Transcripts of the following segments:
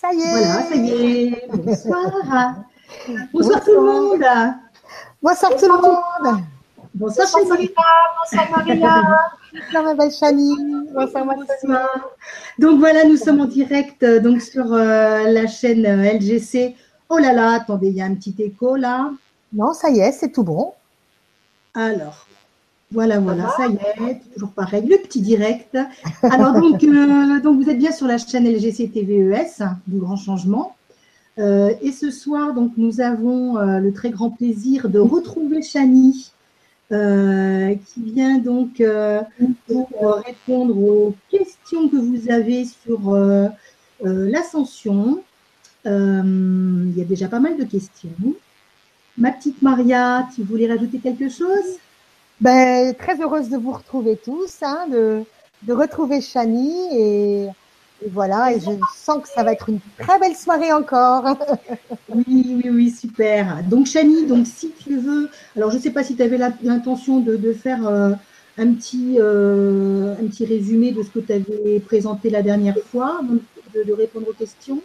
Ça y est. Voilà, ça y est. Bonsoir. Bonsoir tout le monde. Bonsoir tout le monde. Bonsoir Bonsoir Chani. Bonsoir Maria. Bonsoir ma belle Chani. Bonsoir Bonsoir. Donc voilà, nous sommes en direct euh, donc sur euh, la chaîne euh, LGC. Oh là là, attendez, il y a un petit écho là. Non, ça y est, c'est tout bon. Alors, voilà, voilà, ça y est, toujours pareil, le petit direct. Alors donc, euh, donc vous êtes bien sur la chaîne LGC TVES du Grand Changement. Euh, et ce soir, donc, nous avons euh, le très grand plaisir de retrouver Chani, euh, qui vient donc euh, pour euh, répondre aux questions que vous avez sur l'ascension. Euh, il y a déjà pas mal de questions. Ma petite Maria, tu voulais rajouter quelque chose? Ben, très heureuse de vous retrouver tous, hein, de, retrouver Chani et, voilà, et je sens que ça va être une très belle soirée encore. Oui, oui, oui, super. Donc, Chani, donc, si tu veux, alors je ne sais pas si tu avais l'intention de, faire euh, un, petit, euh, un petit résumé de ce que tu avais présenté la dernière fois, de répondre aux questions.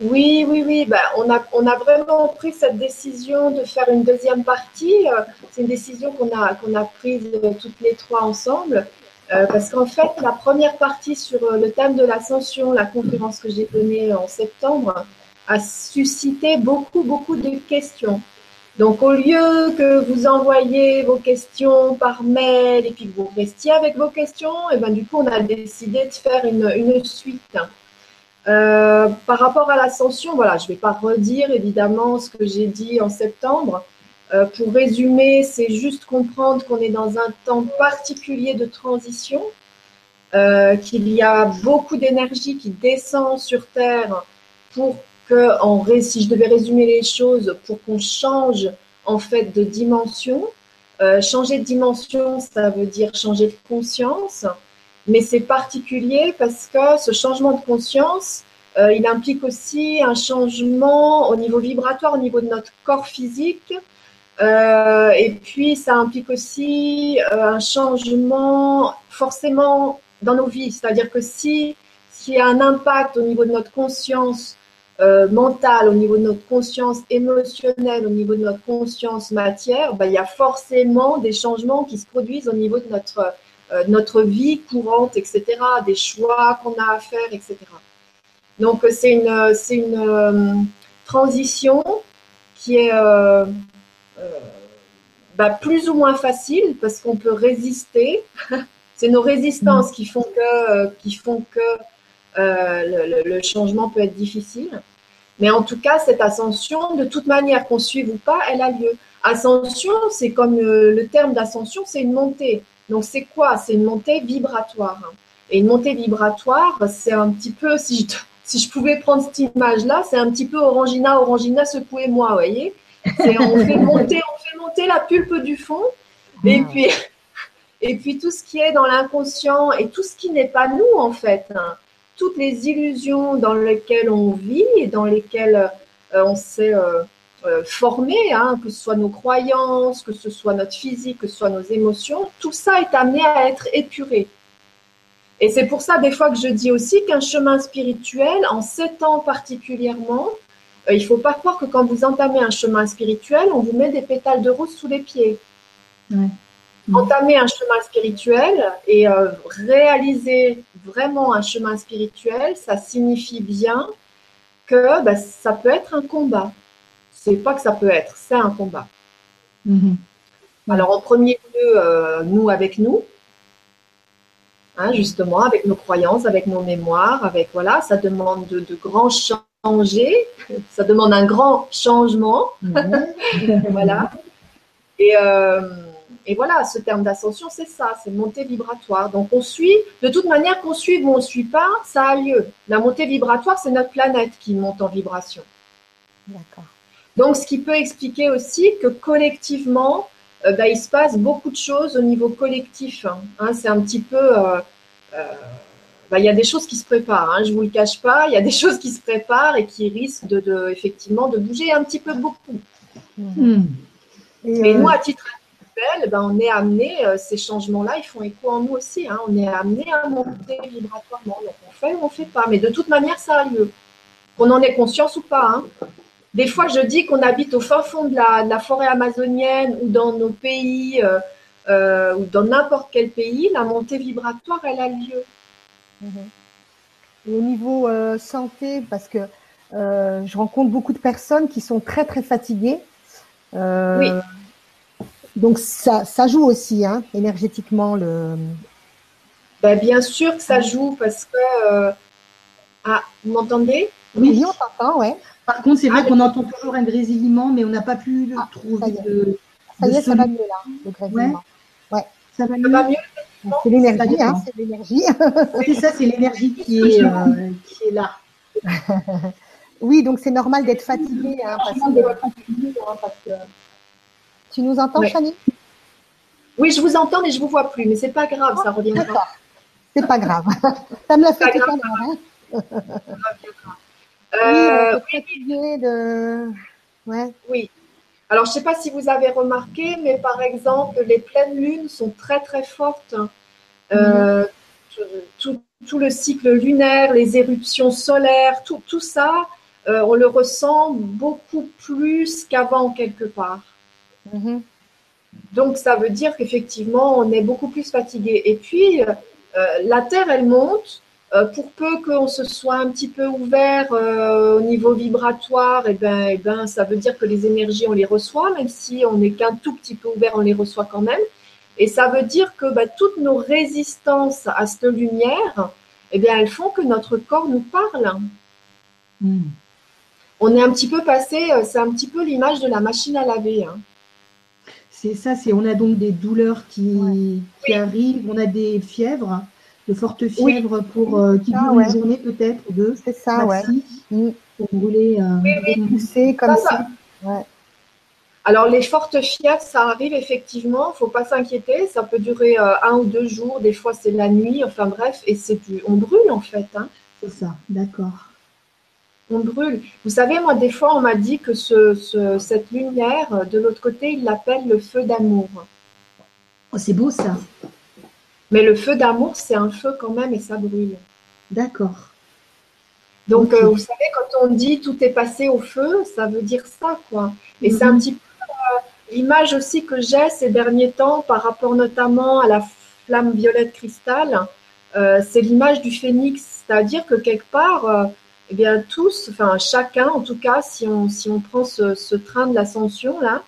Oui, oui, oui. Ben, on, a, on a vraiment pris cette décision de faire une deuxième partie. Euh, C'est une décision qu'on a, qu'on a prise euh, toutes les trois ensemble. Euh, parce qu'en fait, la première partie sur euh, le thème de l'ascension, la conférence que j'ai donnée en septembre, a suscité beaucoup, beaucoup de questions. Donc, au lieu que vous envoyiez vos questions par mail et puis que vous restiez avec vos questions, et ben, du coup, on a décidé de faire une, une suite. Euh, par rapport à l'ascension, voilà, je ne vais pas redire évidemment ce que j'ai dit en septembre. Euh, pour résumer, c'est juste comprendre qu'on est dans un temps particulier de transition, euh, qu'il y a beaucoup d'énergie qui descend sur Terre pour que, en, si je devais résumer les choses, pour qu'on change en fait de dimension. Euh, changer de dimension, ça veut dire changer de conscience. Mais c'est particulier parce que ce changement de conscience, euh, il implique aussi un changement au niveau vibratoire, au niveau de notre corps physique. Euh, et puis, ça implique aussi euh, un changement forcément dans nos vies. C'est-à-dire que si s'il y a un impact au niveau de notre conscience euh, mentale, au niveau de notre conscience émotionnelle, au niveau de notre conscience matière, ben, il y a forcément des changements qui se produisent au niveau de notre euh, notre vie courante, etc., des choix qu'on a à faire, etc. Donc, euh, c'est une, euh, c'est une transition qui est bah, plus ou moins facile parce qu'on peut résister. c'est nos résistances qui font que, qui font que le, changement peut être difficile. Mais en tout cas, cette ascension, de toute manière, qu'on suive ou pas, elle a lieu. Ascension, c'est comme le terme d'ascension, c'est une montée. Donc c'est quoi? C'est une montée vibratoire. Et une montée vibratoire, c'est un petit peu, si je, si je pouvais prendre cette image-là, c'est un petit peu Orangina, Orangina, secouez-moi, vous voyez? C'est- on, fait monter, on fait monter la pulpe du fond, et puis, et puis tout ce qui est dans l'inconscient et tout ce qui n'est pas nous, en fait. hein. Toutes les illusions dans lesquelles on vit et dans lesquelles euh, on s'est euh, euh, formé, hein, que ce soit nos croyances, que ce soit notre physique, que ce soit nos émotions, tout ça est amené à être épuré. Et c'est pour ça des fois que je dis aussi qu'un chemin spirituel, en ces temps particulièrement, euh, il ne faut pas croire que quand vous entamez un chemin spirituel, on vous met des pétales de rose sous les pieds. Ouais. Entamer un chemin spirituel et euh, réaliser vraiment un chemin spirituel, ça signifie bien que bah, ça peut être un combat. C'est pas que ça peut être, c'est un combat. Mhm. Alors en premier lieu, euh, nous avec nous, hein, justement, avec nos croyances, avec nos mémoires, avec voilà, ça demande de, de grands changer, ça demande un grand changement, Mhm. voilà. Et, euh, et voilà, ce terme d'ascension, c'est ça, c'est montée vibratoire. Donc on suit, de toute manière, qu'on suive ou on ne suit pas, ça a lieu. La montée vibratoire, c'est notre planète qui monte en vibration. D'accord. Donc, ce qui peut expliquer aussi que collectivement, euh, bah, il se passe beaucoup de choses au niveau collectif. hein. Hein, c'est un petit peu. euh, euh, bah, il y a des choses qui se préparent, hein, je ne vous le cache pas. Il y a des choses qui se préparent et qui risquent de, de- effectivement de bouger un petit peu beaucoup. Mhm. Et, Mais euh, nous, à titre individuel, ben, on est amené, ces changements-là, ils font écho en nous aussi. on est amené à monter vibratoirement. Donc, on fait ou on ne fait pas. Mais de toute manière, ça a lieu. qu'on en ait conscience ou pas. Des fois, je dis qu'on habite au fin fond de la, de la forêt amazonienne ou dans nos pays euh, euh, ou dans n'importe quel pays, la montée vibratoire, elle a lieu. Mhm. Et au niveau euh, santé, parce que je rencontre beaucoup de personnes qui sont très très fatiguées. Oui. Donc ça, ça joue aussi, hein, énergétiquement le. Ben, bien sûr que ça joue parce que. Ah, vous m'entendez? Oui, on t'entend, ouais. Par contre, c'est vrai qu'on entend toujours un grésillement, mais on n'a pas pu le Ah, ça trouver est. de. Ça y est, ça va mieux là, le grésillement. Ça va Ça mieux va mieux? C'est l'énergie, Ça hein, c'est l'énergie. C'est ça, c'est l'énergie qui est, euh, qui est là. Oui, donc c'est normal d'être fatigué. Hein, parce que... Tu nous entends, Ouais. Chani? Oui, je vous entends, mais je vous vois plus. Mais c'est pas grave, ça reviendra. D'accord. C'est pas grave. Ça me l'a fait Pas tout à l'heure. Euh, oui, fatigué de. Ouais. Oui. Alors, je ne sais pas si vous avez remarqué, mais par exemple, les pleines lunes sont très très fortes. Euh, tout, tout le cycle lunaire, les éruptions solaires, tout, tout ça, euh, on le ressent beaucoup plus qu'avant quelque part. Mhm. Donc, ça veut dire qu'effectivement, on est beaucoup plus fatigué. Et puis, euh, la Terre, elle monte. Euh, pour peu qu'on se soit un petit peu ouvert euh, au niveau vibratoire, et ben, eh ben, ça veut dire que les énergies, on les reçoit, même si on n'est qu'un tout petit peu ouvert, on les reçoit quand même. Et ça veut dire que ben, toutes nos résistances à cette lumière, eh bien, elles font que notre corps nous parle. Mm. On est un petit peu passé, euh, c'est un petit peu l'image de la machine à laver. hein. C'est ça, c'est on a donc des douleurs qui, qui arrivent, on a des fièvres, de fortes Oui. fièvres pour euh, qui Ah, durent ouais. une journée peut-être ou deux, C'est ça, maxi, Mm. pour brûler. euh, Pousser comme Ça, ça. Alors, les fortes fièvres, ça arrive effectivement, il ne faut pas s'inquiéter, ça peut durer euh, un ou deux jours, des fois c'est la nuit, enfin bref, et c'est du... on brûle en fait, hein. C'est ça, d'accord. on brûle. Vous savez, moi, des fois, on m'a dit que ce, ce- cette lumière, de l'autre côté, ils l'appellent le feu d'amour. Oh, c'est beau ça, Mais le feu d'amour, c'est un feu quand même et ça brûle. d'accord. Donc, euh, vous savez, quand on dit tout est passé au feu, ça veut dire ça, quoi. Et Mhm. c'est un petit peu euh, l'image aussi que j'ai ces derniers temps par rapport notamment à la flamme violette cristal. Euh, c'est l'image du phénix, c'est-à-dire que quelque part, eh bien tous, enfin chacun, en tout cas, si on si on prend ce, ce train de l'ascension là,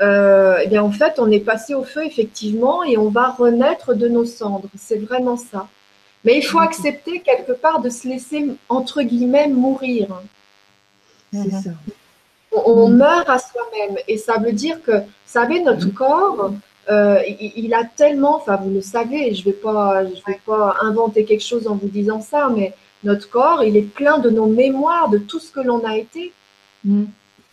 euh, eh bien en fait, on est passé au feu effectivement et on va renaître de nos cendres. C'est vraiment ça. Mais il faut accepter quelque part de se laisser entre guillemets mourir. C'est Mhm. ça. On, on Mhm. meurt à soi-même et ça veut dire que, vous savez, notre corps, euh, il, il a tellement, enfin vous le savez, je vais pas, je vais pas inventer quelque chose en vous disant ça, mais notre corps, il est plein de nos mémoires, de tout ce que l'on a été. Mm.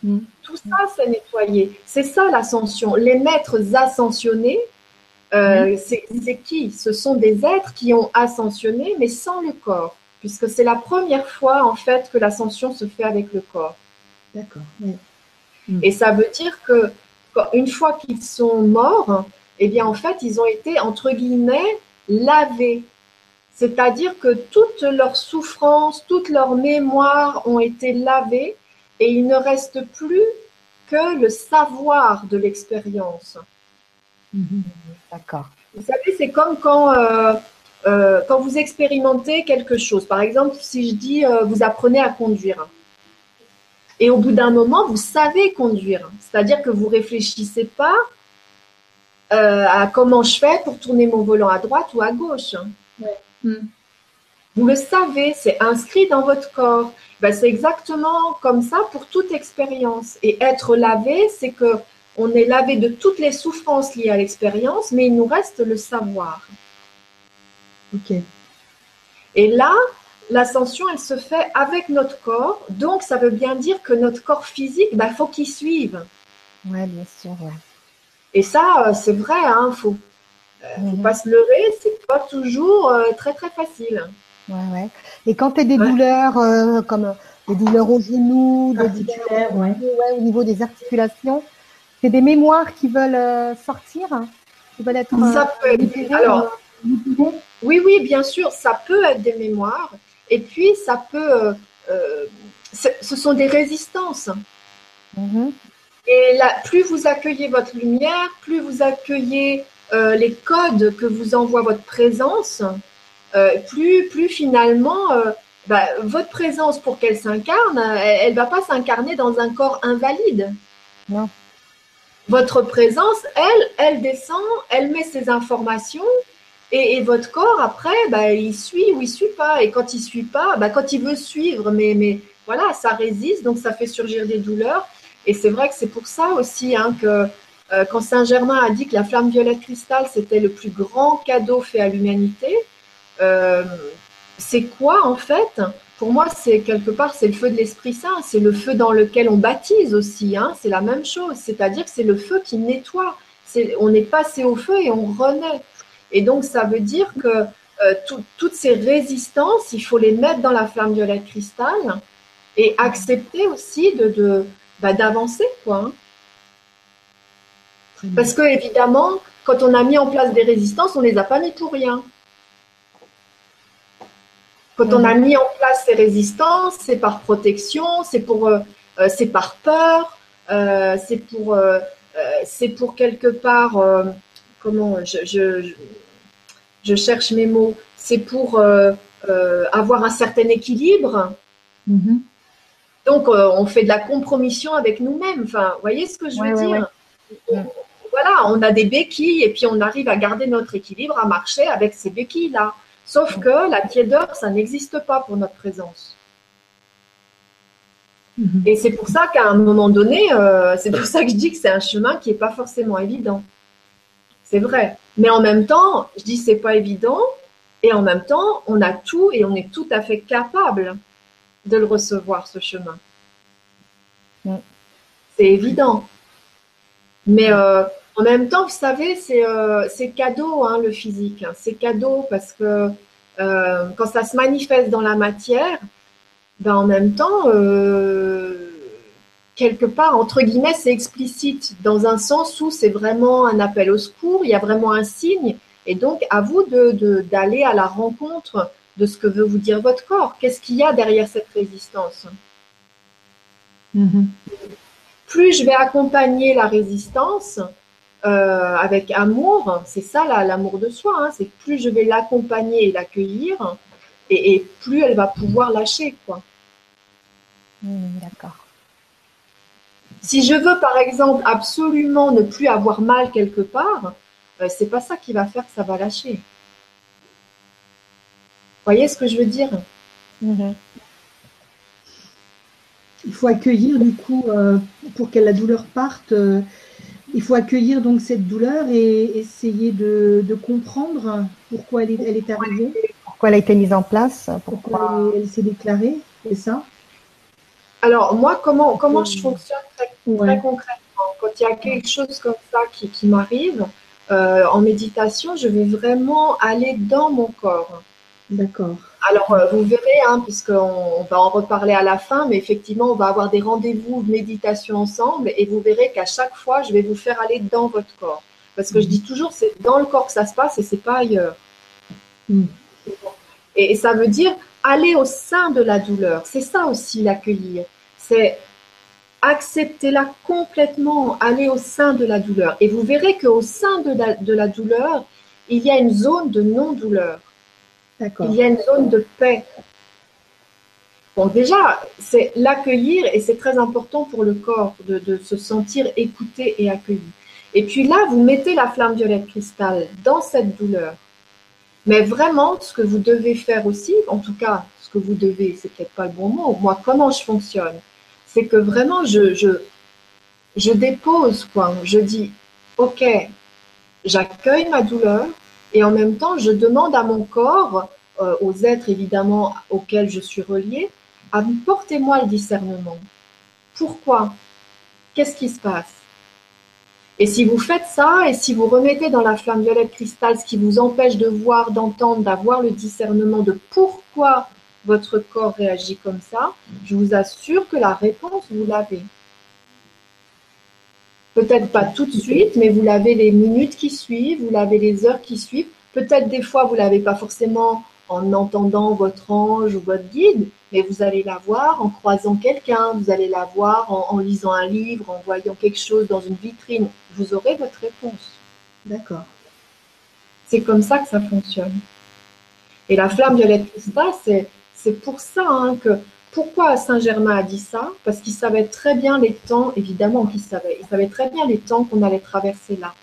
Mm. Tout ça, c'est nettoyé. C'est ça l'ascension. Les maîtres ascensionnés, euh, c'est c'est qui? Ce sont des êtres qui ont ascensionné, mais sans le corps, puisque c'est la première fois en fait que l'ascension se fait avec le corps. D'accord. ouais. Et ça veut dire que une fois qu'ils sont morts, eh bien en fait, ils ont été entre guillemets lavés. C'est-à-dire que toutes leurs souffrances, toutes leurs mémoires ont été lavées et il ne reste plus que le savoir de l'expérience. Mhm. D'accord. Vous savez, c'est comme quand, euh, euh, quand vous expérimentez quelque chose. Par exemple, si je dis euh, vous apprenez à conduire. Et au bout d'un moment, vous savez conduire. C'est-à-dire que vous réfléchissez pas euh, à comment je fais pour tourner mon volant à droite ou à gauche. Mm. Vous le savez, c'est inscrit dans votre corps. Ben, c'est exactement comme ça pour toute expérience. Et être lavé, c'est que on est lavé de toutes les souffrances liées à l'expérience, mais il nous reste le savoir. Ok. Et là, l'ascension, elle se fait avec notre corps. Donc, ça veut bien dire que notre corps physique, il faut qu'il suive. Ouais, bien sûr. Ouais. Et ça, euh, c'est vrai, hein, faut, euh, faut Mhm. pas se leurrer, c'est pas toujours euh, très très facile. Ouais, ouais. Et quand tu as des Ouais. douleurs euh, comme euh, des douleurs aux genoux, des douleurs ouais. ouais, au niveau des articulations, c'est des mémoires qui veulent euh, sortir, hein, qui veulent être euh, Ça peut libérées, alors, euh, Oui, oui, bien sûr, ça peut être des mémoires. Et puis, ça peut, euh, ce sont des résistances. Mm-hmm. Et là, plus vous accueillez votre lumière, plus vous accueillez les codes que vous envoie votre présence, plus, plus finalement bah, votre présence, pour qu'elle s'incarne, elle ne va pas s'incarner dans un corps invalide. Non. Votre présence, elle, elle descend, elle met ses informations et, votre corps, après, bah, il suit ou il suit pas. Et quand il suit pas, bah, quand il veut suivre, mais, mais voilà, ça résiste, donc ça fait surgir des douleurs. Et c'est vrai que c'est pour ça aussi hein, que euh, quand Saint Germain a dit que la flamme violette cristal, c'était le plus grand cadeau fait à l'humanité, euh, c'est quoi en fait? Pour moi, c'est quelque part, c'est le feu de l'Esprit Saint, c'est le feu dans lequel on baptise aussi, hein, c'est la même chose, c'est-à-dire que c'est le feu qui nettoie, on est passé au feu et on renaît. Et donc, ça veut dire que euh, toutes ces résistances, il faut les mettre dans la flamme violette cristal et accepter aussi de, bah, d'avancer, quoi. Hein. Parce que évidemment, quand on a mis en place des résistances, on les a pas mis pour rien. Quand on a mhm. mis en place ces résistances, c'est par protection, c'est pour, euh, euh, c'est par peur, euh, c'est pour, c'est pour quelque part, comment, je, je, cherche mes mots, c'est pour avoir un certain équilibre. Mhm. Donc, on fait de la compromission avec nous-mêmes. Enfin, vous voyez ce que je veux dire? Voilà, on a des béquilles et puis on arrive à garder notre équilibre, à marcher avec ces béquilles-là. Sauf que la tiédeur, ça n'existe pas pour notre présence. Mhm. Et c'est pour ça qu'à un moment donné, euh, c'est pour ça que je dis que c'est un chemin qui n'est pas forcément évident. C'est vrai. Mais en même temps, je dis c'est pas évident. Et en même temps, on a tout et on est tout à fait capable de le recevoir, ce chemin. C'est évident. Mais euh, en même temps, vous savez, c'est euh, cadeau, hein, le physique. C'est cadeau parce que euh, quand ça se manifeste dans la matière, ben, en même temps, euh, quelque part, entre guillemets, c'est explicite, dans un sens où c'est vraiment un appel au secours, il y a vraiment un signe. Et donc, à vous d'aller de, à la rencontre de ce que veut vous dire votre corps. Qu'est-ce qu'il y a derrière cette résistance? Mm-hmm. Plus je vais accompagner la résistance, euh, avec amour, c'est ça l'amour de soi, hein, c'est plus je vais l'accompagner et l'accueillir, et, plus elle va pouvoir lâcher. quoi. D'accord. Si je veux par exemple absolument ne plus avoir mal quelque part, euh, c'est pas ça qui va faire que ça va lâcher. Vous voyez ce que je veux dire? Mhm. Il faut accueillir du coup euh, pour que la douleur parte il faut accueillir donc cette douleur et essayer de, comprendre pourquoi elle est, arrivée. Pourquoi elle a été mise en place. Pourquoi, elle, s'est déclarée, c'est ça? Alors moi, comment, comment je fonctionne très, concrètement? Quand il y a quelque chose comme ça qui, m'arrive, euh, en méditation, je vais vraiment aller dans mon corps. D'accord. Alors, euh, vous verrez, hein, puisqu'on va en reparler à la fin, mais effectivement, on va avoir des rendez-vous de méditation ensemble et vous verrez qu'à chaque fois, je vais vous faire aller dans votre corps. Parce que je dis toujours, c'est dans le corps que ça se passe et c'est pas ailleurs. Mm. Et, ça veut dire aller au sein de la douleur. C'est ça aussi l'accueillir. C'est accepter-la complètement, aller au sein de la douleur. Et vous verrez qu'au sein de la douleur, il y a une zone de non-douleur. Il y a une zone de paix. Bon, déjà, c'est l'accueillir et c'est très important pour le corps de, se sentir écouté et accueilli. Et puis là, vous mettez la flamme violette cristal dans cette douleur. Mais vraiment, ce que vous devez faire aussi, en tout cas, ce que vous devez, c'est peut-être pas le bon mot. Moi, comment je fonctionne, c'est que vraiment, je, je, je dépose, quoi. Je dis, ok, j'accueille ma douleur, et en même temps, je demande à mon corps, euh, aux êtres évidemment auxquels je suis reliée, apportez-moi le discernement. Pourquoi? Qu'est-ce qui se passe? Et si vous faites ça, et si vous remettez dans la flamme violette cristal ce qui vous empêche de voir, d'entendre, d'avoir le discernement de pourquoi votre corps réagit comme ça, je vous assure que la réponse, vous l'avez. Peut-être pas tout de suite, mais vous l'avez les minutes qui suivent, vous l'avez les heures qui suivent. Peut-être des fois, vous l'avez pas forcément en entendant votre ange ou votre guide, mais vous allez la voir en croisant quelqu'un, vous allez la voir en, lisant un livre, en voyant quelque chose dans une vitrine. Vous aurez votre réponse. D'accord. C'est comme ça que ça fonctionne. Et la flamme violette c'est pour ça hein, que. Pourquoi Saint-Germain a dit ça? Parce qu'il savait très bien les temps, évidemment qu'il savait, il savait très bien les temps qu'on allait traverser là.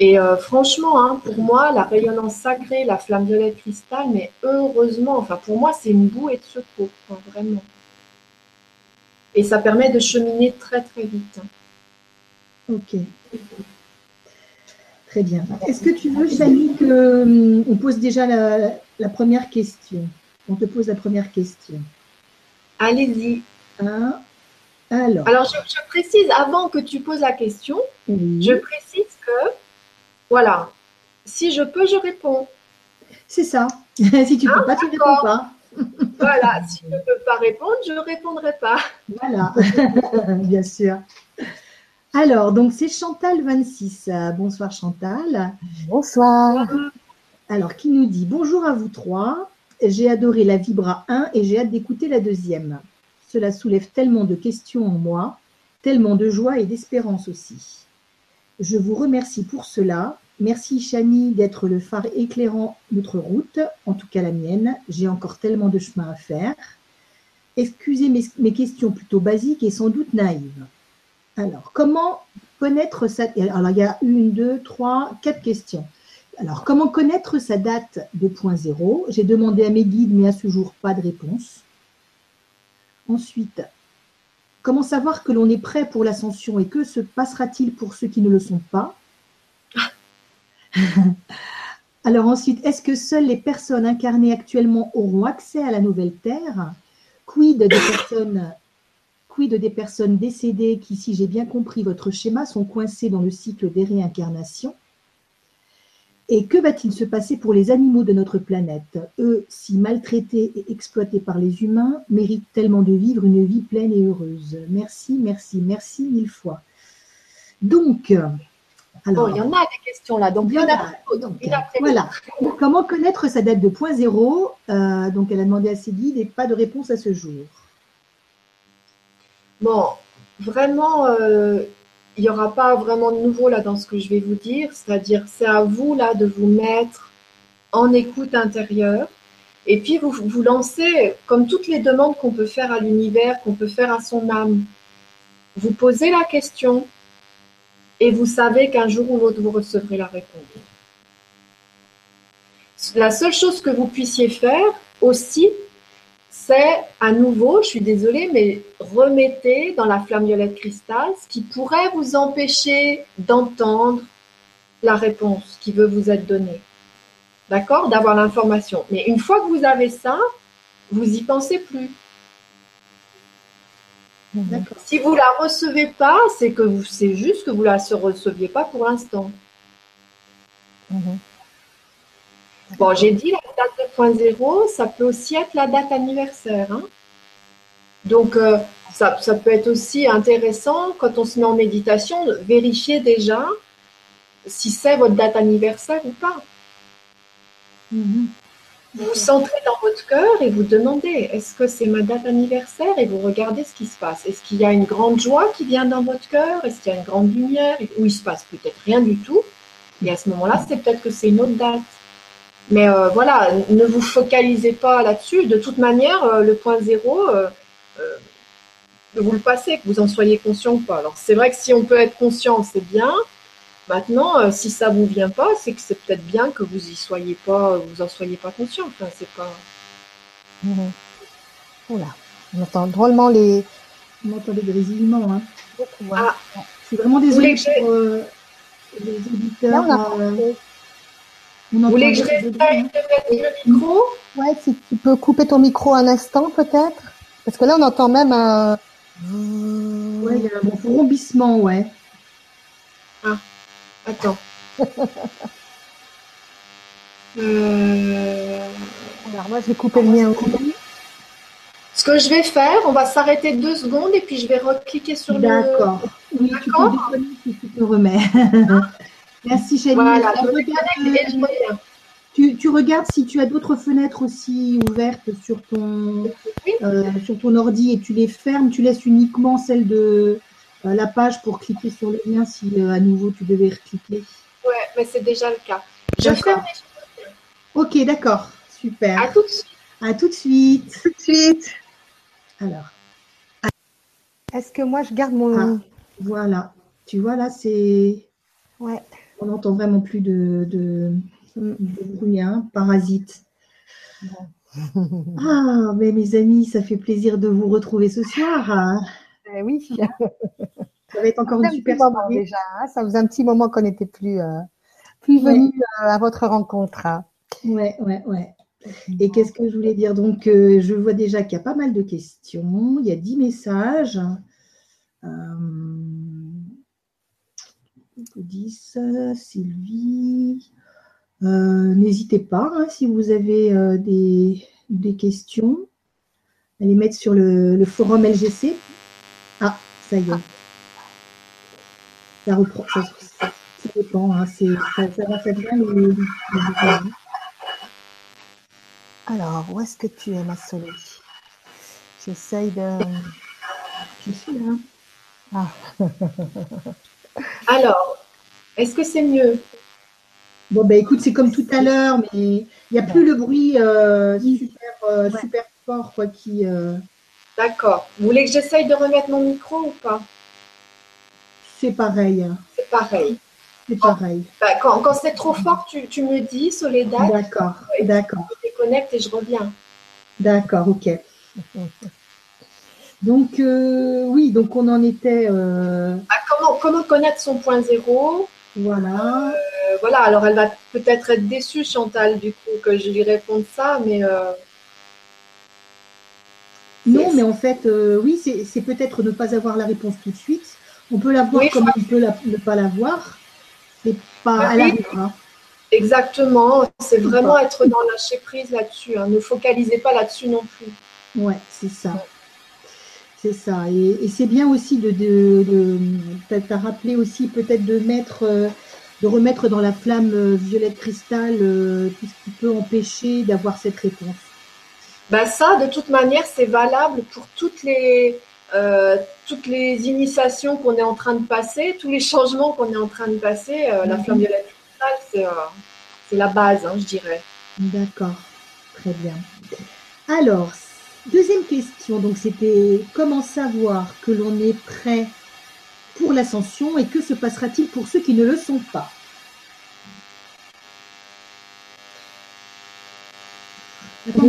Et euh, franchement, hein, pour moi, la rayonnance sacrée, la flamme violette cristal, mais heureusement, enfin pour moi, c'est une bouée de secours, enfin, vraiment. Et ça permet de cheminer très très vite. Ok. Très bien. Est-ce que tu veux, Chani, qu'on hum, pose déjà la, première question? On te pose la première question. Allez-y. Hein? Alors, Alors je, je, précise, avant que tu poses la question, oui. je précise que, voilà, si je peux, je réponds. C'est ça. si tu ne peux Ah, pas, tu ne réponds pas. Voilà, si je ne peux pas répondre, je ne répondrai pas. Voilà, bien sûr. Alors, donc c'est Chantal26. Euh, Bonsoir Chantal. Bonsoir. Alors, qui nous dit Bonjour à vous trois. J'ai adoré la Vibra 1 et j'ai hâte d'écouter la deuxième. Cela soulève tellement de questions en moi, tellement de joie et d'espérance aussi. Je vous remercie pour cela. Merci Chani d'être le phare éclairant notre route, en tout cas la mienne. J'ai encore tellement de chemin à faire. Excusez mes, questions plutôt basiques et sans doute naïves. Alors, comment connaître sa... Alors, il y a une, deux, trois, quatre questions. Alors, comment connaître sa date de point zéro? J'ai demandé à mes guides, mais à ce jour, pas de réponse. Ensuite, comment savoir que l'on est prêt pour l'ascension et que se passera-t-il pour ceux qui ne le sont pas? Alors ensuite, est-ce que seules les personnes incarnées actuellement auront accès à la nouvelle Terre? Quid des personnes quid des personnes décédées qui, si j'ai bien compris votre schéma, sont coincées dans le cycle des réincarnations? Et que va-t-il se passer pour les animaux de notre planète? Eux, si maltraités et exploités par les humains, méritent tellement de vivre une vie pleine et heureuse. Merci, merci, merci mille fois. Donc, alors, Bon, il y en a des questions là, donc il y en a donc, voilà. Comment connaître sa date de point zéro? Euh, Donc, elle a demandé à ses guides et pas de réponse à ce jour. Bon, vraiment, euh, il n'y aura pas vraiment de nouveau là dans ce que je vais vous dire. C'est-à-dire, c'est à vous là de vous mettre en écoute intérieure. Et puis, vous vous lancez, comme toutes les demandes qu'on peut faire à l'univers, qu'on peut faire à son âme. Vous posez la question et vous savez qu'un jour ou l'autre, vous recevrez la réponse. La seule chose que vous puissiez faire aussi, c'est à nouveau, je suis désolée, mais remettez dans la flamme violette cristal ce qui pourrait vous empêcher d'entendre la réponse qui veut vous être donnée. D'accord? D'avoir l'information. Mais une fois que vous avez ça, vous y pensez plus. D'accord? Si vous la recevez pas, c'est que vous, c'est juste que vous la receviez pas pour l'instant. Mhm. Bon, j'ai dit la date 2.0, ça peut aussi être la date anniversaire. hein. Donc, euh, ça, ça peut être aussi intéressant quand on se met en méditation, vérifier déjà si c'est votre date anniversaire ou pas. Mhm. Vous vous centrez dans votre cœur et vous demandez est-ce que c'est ma date anniversaire? Et vous regardez ce qui se passe. Est-ce qu'il y a une grande joie qui vient dans votre cœur? Est-ce qu'il y a une grande lumière? Ou il se passe peut-être rien du tout Et à ce moment-là, c'est peut-être que c'est une autre date. Mais euh, voilà, ne vous focalisez pas là-dessus. De toute manière, euh, le point zéro, euh, euh, vous le passez, que vous en soyez conscient ou pas. Alors c'est vrai que si on peut être conscient, c'est bien. Maintenant, euh, si ça vous vient pas, c'est que c'est peut-être bien que vous y soyez pas, vous en soyez pas conscient. Enfin, c'est pas. Mhm. Oula, on entend drôlement les. On entend des grésillements. Hein. beaucoup, hein. Ah. Je suis vraiment désolée voulez que je- pour euh, les auditeurs. Là, on a euh, Vous voulez que je de mettre le micro Ouais, si tu peux couper ton micro un instant, peut-être. Parce que là, on entend même un. Ouais, il y a un bon ouais. Attends. Euh, Alors, moi, je vais couper le mien aussi. Ce que je vais faire, on va s'arrêter deux secondes et puis je vais recliquer sur le. D'accord. Oui, tu peux D'accord. déconner si tu te remets. Merci, Chani. Voilà, Tu reviens. Tu, tu regardes si tu as d'autres fenêtres aussi ouvertes sur ton, euh, sur ton ordi et tu les fermes. Tu laisses uniquement celle de euh, la page pour cliquer sur le lien si euh, à nouveau tu devais recliquer. Ouais, mais c'est déjà le cas. Je D'accord. ferme les Ok, d'accord. Super. À tout de suite. À tout de suite. Tout de suite. Alors, Est-ce que moi je garde mon. voilà. Tu vois là, c'est. Ouais. On n'entend vraiment plus de, de, de bruit, hein, parasite. Ah, mais mes amis, ça fait plaisir de vous retrouver ce soir. hein. Eh oui. Ça va être encore une un super moment déjà. hein. Ça faisait un petit moment qu'on n'était plus, euh, plus Ouais. venus euh, à votre rencontre. hein. Ouais, ouais, ouais. Et qu'est-ce que je voulais dire? Donc, euh, je vois déjà qu'il y a pas mal de questions. Il y a 10 messages. Euh, 10, euh, Sylvie. Euh, N'hésitez pas, hein, si vous avez euh, des, des questions, à les mettre sur le, le forum LGC. Ah, ça y est. Ça reprend. Ça, ça- ça dépend. hein, ça, ça va faire bien les- Alors, où est-ce que tu es, ma Soleil? J'essaye de. Je suis là. Ah, Alors, est-ce que c'est mieux? Bon, ben écoute, c'est comme tout à l'heure, mais il n'y a plus le bruit euh, super, euh, Ouais. super fort quoi, qui. euh, D'accord. Vous voulez que j'essaye de remettre mon micro ou pas? C'est pareil. hein, C'est pareil. C'est pareil. Bah, quand quand c'est trop fort, tu, tu me dis, Soledad, D'accord, d'accord, je déconnecte et je reviens. d'accord, ok. Donc, oui, donc on en était. Comment, comment connaître son point zéro? Voilà. Euh, Voilà, alors elle va peut-être être déçue, Chantal, du coup, que je lui réponde ça, mais euh, Non, mais en fait, euh, oui, c'est peut-être ne pas avoir la réponse tout de suite. On peut l'avoir Oui, comme on peut la- ne pas l'avoir. C'est pas. Ah oui. arrivera. exactement, c'est vraiment être dans lâcher prise là-dessus. hein. Ne focalisez pas là-dessus non plus. Ouais, c'est ça. C'est ça. Et, et c'est bien aussi de, de, de t'as- rappelé aussi peut-être de mettre, euh, de remettre dans la flamme euh, violette cristal euh, tout ce qui peut empêcher d'avoir cette réponse. Bah ça, de toute manière, c'est valable pour toutes les, euh, toutes les initiations qu'on est en train de passer, tous les changements qu'on est en train de passer. Euh, La Mhm. flamme violette cristal, c'est euh, c'est la base, hein, je dirais. D'accord. Très bien. Alors, deuxième question. Donc, c'était comment savoir que l'on est prêt pour l'ascension et que se passera-t-il pour ceux qui ne le sont pas?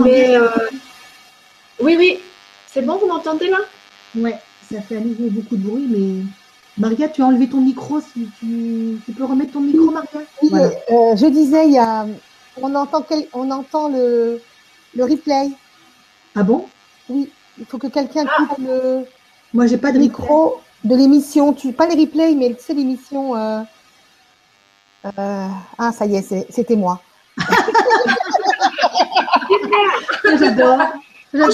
Mais euh, oui, oui, c'est bon, vous m'entendez là? Ouais, ça fait à nouveau beaucoup de bruit, mais Maria, tu as enlevé ton micro. Si tu, tu peux remettre ton micro, Maria? Oui, Voilà. euh, je disais, il y a, on entend, quel- on entend le, le replay. Ah bon? Oui, il faut que quelqu'un coupe le Moi, j'ai pas de micro. de l'émission. Tu, pas les replays, mais c'est l'émission. euh, euh, ah, ça y est, c'était moi. J'adore. Non,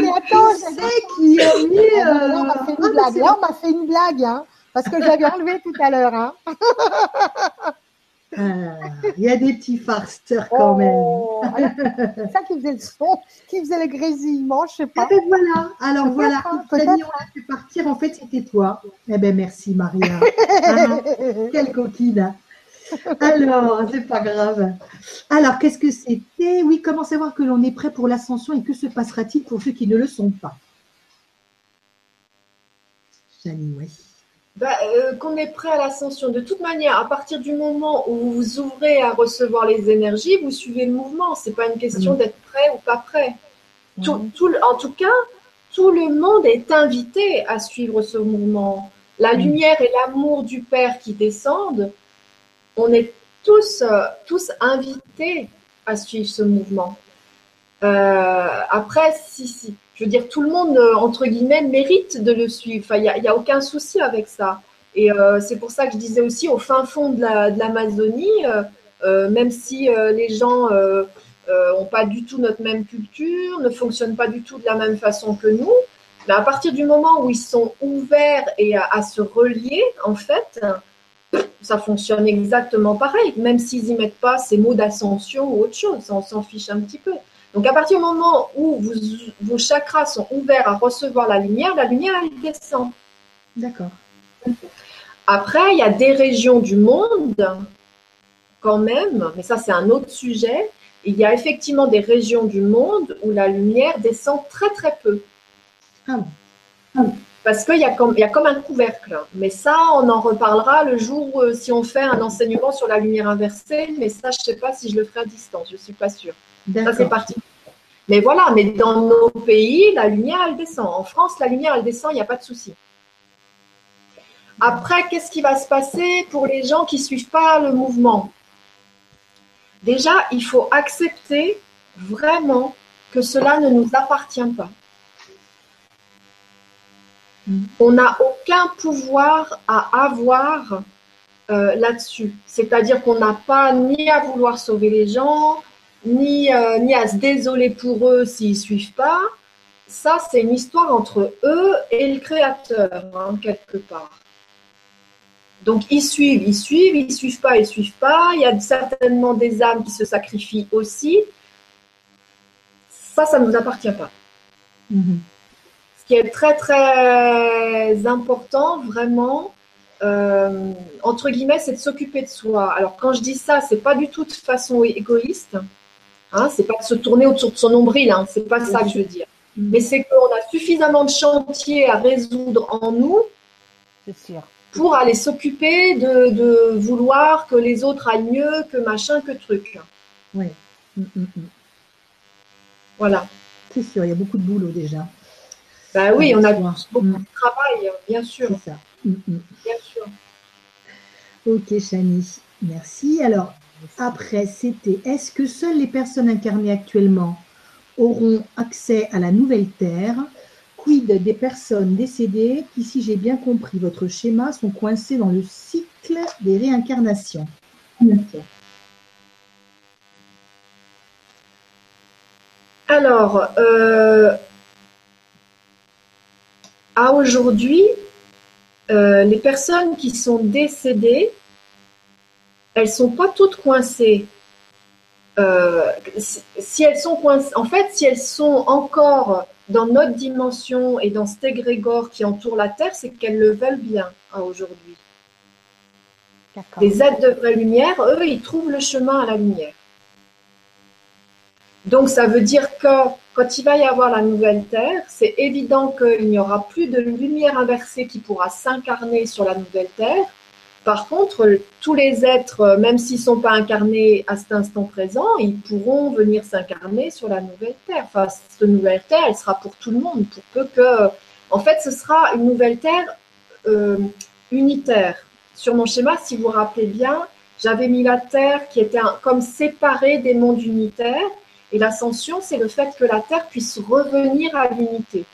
mais attends, Qui c'est qui a mis. Là, on m'a fait euh, une blague. Là, on m'a fait une blague, hein, parce que j'avais enlevé tout à l'heure. Hein. ah, Il y a des petits farceurs quand même. Oh, alors, c'est ça qui faisait le son, qui faisait le grésillement, je sais Ah pas. ben voilà, alors voilà, hein, Fanny, on l'a fait partir, en fait c'était toi. Eh ben merci Maria. Ah, quelle coquine. Alors, c'est pas grave. Alors, qu'est-ce que c'était? Oui, comment savoir que l'on est prêt pour l'ascension et que se passera-t-il pour ceux qui ne le sont pas? Oui. Bah, euh, Qu'on est prêt à l'ascension. De toute manière, à partir du moment où vous vous ouvrez à recevoir les énergies, vous suivez le mouvement. C'est pas une question Mm. d'être prêt ou pas prêt. Tout, Mhm. tout en tout cas, tout le monde est invité à suivre ce mouvement. La Mm. lumière et l'amour du Père qui descendent, on est tous, euh, tous invités à suivre ce mouvement. Euh, après, si, si, je veux dire, tout le monde, euh, entre guillemets, mérite de le suivre. Enfin, il n'y a, a aucun souci avec ça. Et euh, c'est pour ça que je disais aussi, au fin fond de la- l'Amazonie, euh, euh, même si les gens n'ont pas du tout notre même culture, ne fonctionnent pas du tout de la même façon que nous, mais à partir du moment où ils sont ouverts et à se relier, en fait, ça fonctionne exactement pareil, même s'ils n'y mettent pas ces mots d'ascension ou autre chose, on s'en fiche un petit peu. Donc à partir du moment où vos chakras sont ouverts à recevoir la lumière, la lumière, elle descend. D'accord. Après, il y a des régions du monde, quand même, mais ça c'est un autre sujet, il y a effectivement des régions du monde où la lumière descend très très peu. Ah ah Parce qu'il y, a comme, il y a comme un couvercle. Mais ça, on en reparlera le jour où, si on fait un enseignement sur la lumière inversée. Mais ça, je ne sais pas si je le ferai à distance. Je ne suis pas sûre. Ça, c'est parti. Mais voilà, mais dans nos pays, la lumière, elle descend. En France, la lumière, elle descend, il n'y a pas de souci. Après, qu'est-ce qui va se passer pour les gens qui ne suivent pas le mouvement? Déjà, il faut accepter vraiment que cela ne nous appartient pas. Mm. On n'a aucun pouvoir à avoir euh, là-dessus. C'est-à-dire qu'on n'a pas ni à vouloir sauver les gens, ni, euh, à se désoler pour eux s'ils ne suivent pas. Ça, c'est une histoire entre eux et le créateur, hein, quelque part. Donc ils suivent, ils suivent, ils suivent pas, ils suivent pas. Il y a certainement des âmes qui se sacrifient aussi. Ça, ça ne nous appartient pas. Mhm. Qui est très très important, vraiment, euh, entre guillemets, c'est de s'occuper de soi. Alors quand je dis ça, c'est pas du tout de façon égoïste. Hein, c'est pas de se tourner autour de son nombril. Hein, c'est pas ça que je veux dire. Mhm. Mais c'est qu'on a suffisamment de chantiers à résoudre en nous. Sûr pour aller s'occuper de, vouloir que les autres aillent mieux, que machin, que truc. Oui. Mm, mm, mm. Voilà. C'est sûr, il y a beaucoup de boulot déjà. Ben oui, on a beaucoup de travail, bien sûr. C'est ça. Bien sûr. Ok, Chani, merci. Alors, après, c'était est-ce que seules les personnes incarnées actuellement auront accès à la nouvelle Terre? Quid des personnes décédées qui, si j'ai bien compris votre schéma, sont coincées dans le cycle des réincarnations? Alors, euh, à aujourd'hui, euh, les personnes qui sont décédées, elles ne sont pas toutes coincées. Euh, si, elles sont coincées, en fait, si elles sont encore dans notre dimension et dans cet égrégore qui entoure la Terre, c'est qu'elles le veulent bien hein, aujourd'hui. Les êtres de vraie lumière, eux, ils trouvent le chemin à la lumière. Donc ça veut dire que quand il va y avoir la nouvelle Terre, c'est évident qu'il n'y aura plus de lumière inversée qui pourra s'incarner sur la nouvelle Terre, par contre, tous les êtres, euh, même s'ils ne sont pas incarnés à cet instant présent, ils pourront venir s'incarner sur la nouvelle Terre. Enfin, cette nouvelle Terre, elle sera pour tout le monde, pour peu que... En fait, ce sera une nouvelle Terre euh, unitaire. Sur mon schéma, si vous vous rappelez bien, j'avais mis la Terre qui était comme séparée des mondes unitaires. Et l'ascension, c'est le fait que la Terre puisse revenir à l'unité.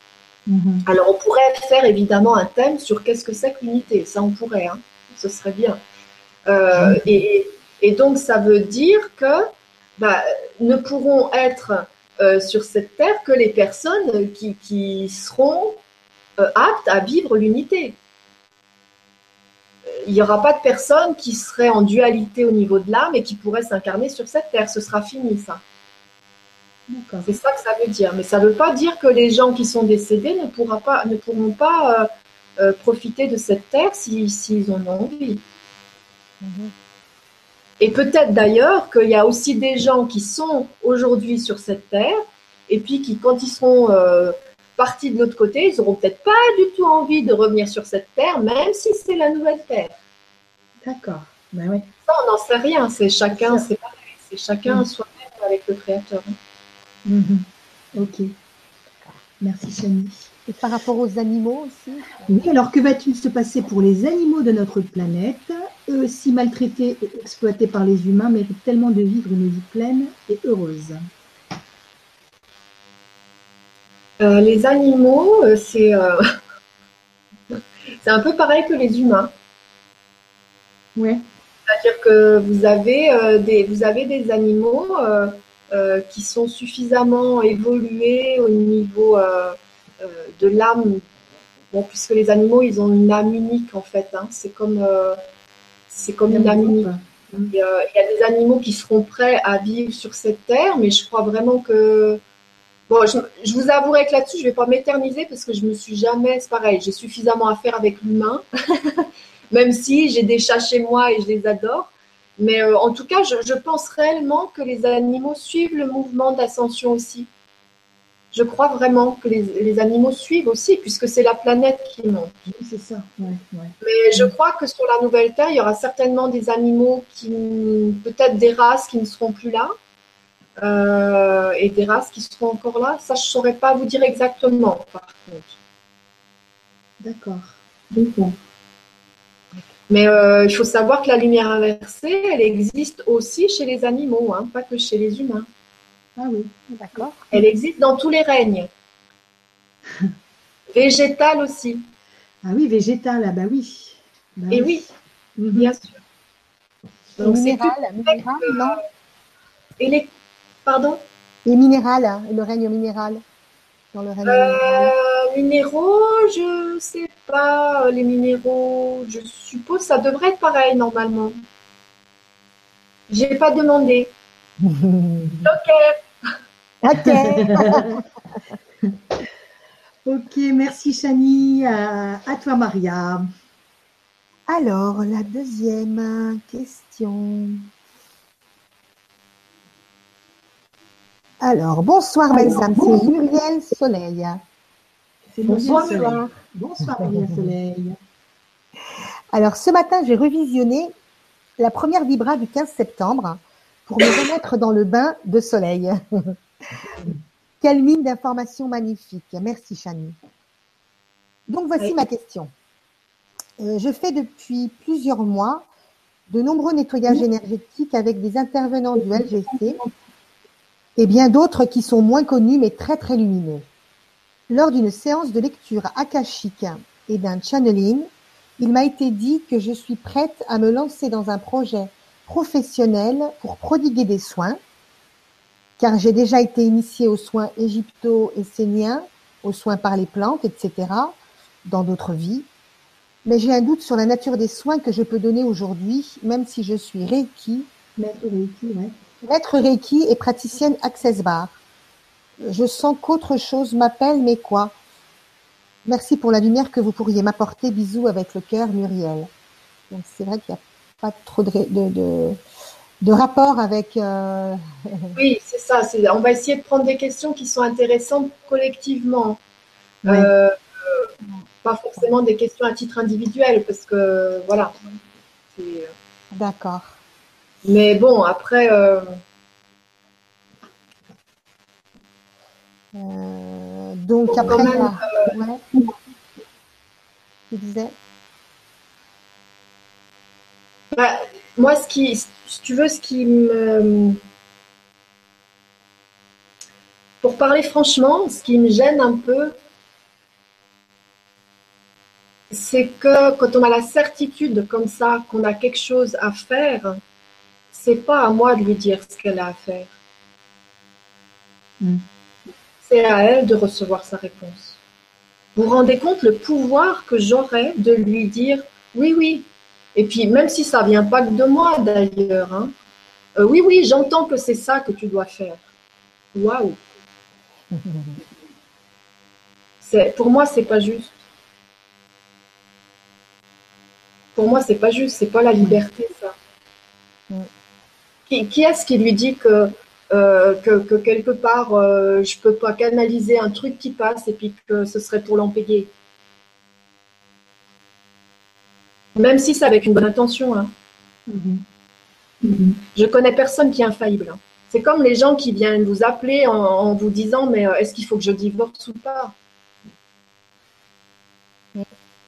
Mhm. Alors, on pourrait faire évidemment un thème sur qu'est-ce que c'est que l'unité. Ça, on pourrait. Hein ce serait bien. Euh, et, donc, ça veut dire que bah, ne pourront être euh, sur cette terre que les personnes qui, seront euh, aptes à vivre l'unité. Il n'y aura pas de personnes qui seraient en dualité au niveau de l'âme et qui pourraient s'incarner sur cette terre. Ce sera fini, ça. C'est ça que ça veut dire. Mais ça ne veut pas dire que les gens qui sont décédés ne, pourra pas, ne pourront pas euh, profiter de cette terre s'ils en ont envie. Mhm. Et peut-être d'ailleurs qu'il y a aussi des gens qui sont aujourd'hui sur cette terre et puis qui, quand ils seront euh, partis de l'autre côté, ils n'auront peut-être pas du tout envie de revenir sur cette terre, même si c'est la nouvelle terre. D'accord. Ben oui. Ça, on n'en sait rien. C'est chacun, c'est C'est chacun mhm. soi-même avec le Créateur. Mhm. Ok. Merci, Chani. Et par rapport aux animaux aussi Oui, alors que va-t-il se passer pour les animaux de notre planète Eux aussi maltraités et exploités par les humains méritent tellement de vivre une vie pleine et heureuse. Euh, les animaux, euh, c'est euh, c'est un peu pareil que les humains. Oui. C'est-à-dire que vous avez, des, vous avez des animaux qui sont suffisamment évolués au niveau euh, de l'âme. Bon, puisque les animaux, ils ont une âme unique en fait. Hein. C'est comme, euh, c'est comme une amie. Euh, il y a des animaux qui seront prêts à vivre sur cette terre, mais je crois vraiment que. Bon, je, vous avouerai que là-dessus, je ne vais pas m'éterniser parce que je me suis jamais. C'est pareil, j'ai suffisamment à faire avec l'humain, même si j'ai des chats chez moi et je les adore. Mais euh, en tout cas, je, pense réellement que les animaux suivent le mouvement d'ascension aussi. Je crois vraiment que les, animaux suivent aussi, puisque c'est la planète qui monte. C'est ça. Mais je crois que sur la nouvelle Terre, il y aura certainement des animaux qui, peut-être des races qui ne seront plus là, euh, et des races qui seront encore là. Ça, je ne saurais pas vous dire exactement, par contre. D'accord. D'accord. Mais euh, il faut savoir que la lumière inversée, elle existe aussi chez les animaux, hein, pas que chez les humains. Ah oui, d'accord. Elle existe dans tous les règnes. végétale aussi. Ah oui, végétale, ah bah oui. Bah Et oui, mhm. bien sûr. Donc, minéral, minéral non Et les... Pardon? Les minérales, hein, le règne minéral. Dans le règne euh, minéraux, je sais pas. Les minéraux, je suppose ça devrait être pareil normalement. J'ai pas demandé. ok. Ok. ok, merci Chani. À, à, toi Maria. Alors, la deuxième question. Alors, bonsoir Belsam, c'est Muriel Soleil. Bonsoir. Bonsoir, bonsoir Muriel Soleil. Alors, ce matin, j'ai revisionné la première Vibra du 15 septembre pour me remettre dans le bain de soleil. Quelle mine d'informations magnifiques. Merci, Chani. Donc, voici ma question. Euh, je fais depuis plusieurs mois de nombreux nettoyages énergétiques avec des intervenants du LGC et bien d'autres qui sont moins connus mais très très lumineux. Lors d'une séance de lecture akashique et d'un channeling, il m'a été dit que je suis prête à me lancer dans un projet professionnel pour prodiguer des soins, car j'ai déjà été initiée aux soins égypto-esséniens, aux soins par les plantes, etc., dans d'autres vies. Mais j'ai un doute sur la nature des soins que je peux donner aujourd'hui, même si je suis Reiki. Maître Reiki et praticienne Access Bar. Je sens qu'autre chose m'appelle, mais quoi? Merci pour la lumière que vous pourriez m'apporter. Bisous avec le cœur, Muriel. Donc c'est vrai qu'il n'y a pas trop de, de, de, rapport avec. Euh, oui, c'est ça. On va essayer de prendre des questions qui sont intéressantes collectivement. Euh, pas forcément des questions à titre individuel, parce que voilà. D'accord. Mais bon, après. Euh, euh, donc après, euh, tu disais? Bah, Moi, ce qui, si tu veux, ce qui me... Pour parler franchement, ce qui me gêne un peu, c'est que quand on a la certitude comme ça qu'on a quelque chose à faire, c'est pas à moi de lui dire ce qu'elle a à faire. Hmm. C'est à elle de recevoir sa réponse. Vous vous rendez compte le pouvoir que j'aurais de lui dire oui, oui. Et puis, même si ça vient pas que de moi d'ailleurs, hein, euh, oui, oui, j'entends que c'est ça que tu dois faire. Waouh! Pour moi, c'est pas juste. Pour moi, c'est pas juste, c'est pas la liberté, ça. Hmm. Qui, est-ce qui lui dit que, euh, que, quelque part, euh, je ne peux pas canaliser un truc qui passe et puis que ce serait pour l'empêcher? Même si c'est avec une bonne intention. Hein. Mm-hmm. Je connais personne qui est infaillible. Hein. C'est comme les gens qui viennent vous appeler en, vous disant mais euh, est-ce qu'il faut que je divorce ou pas?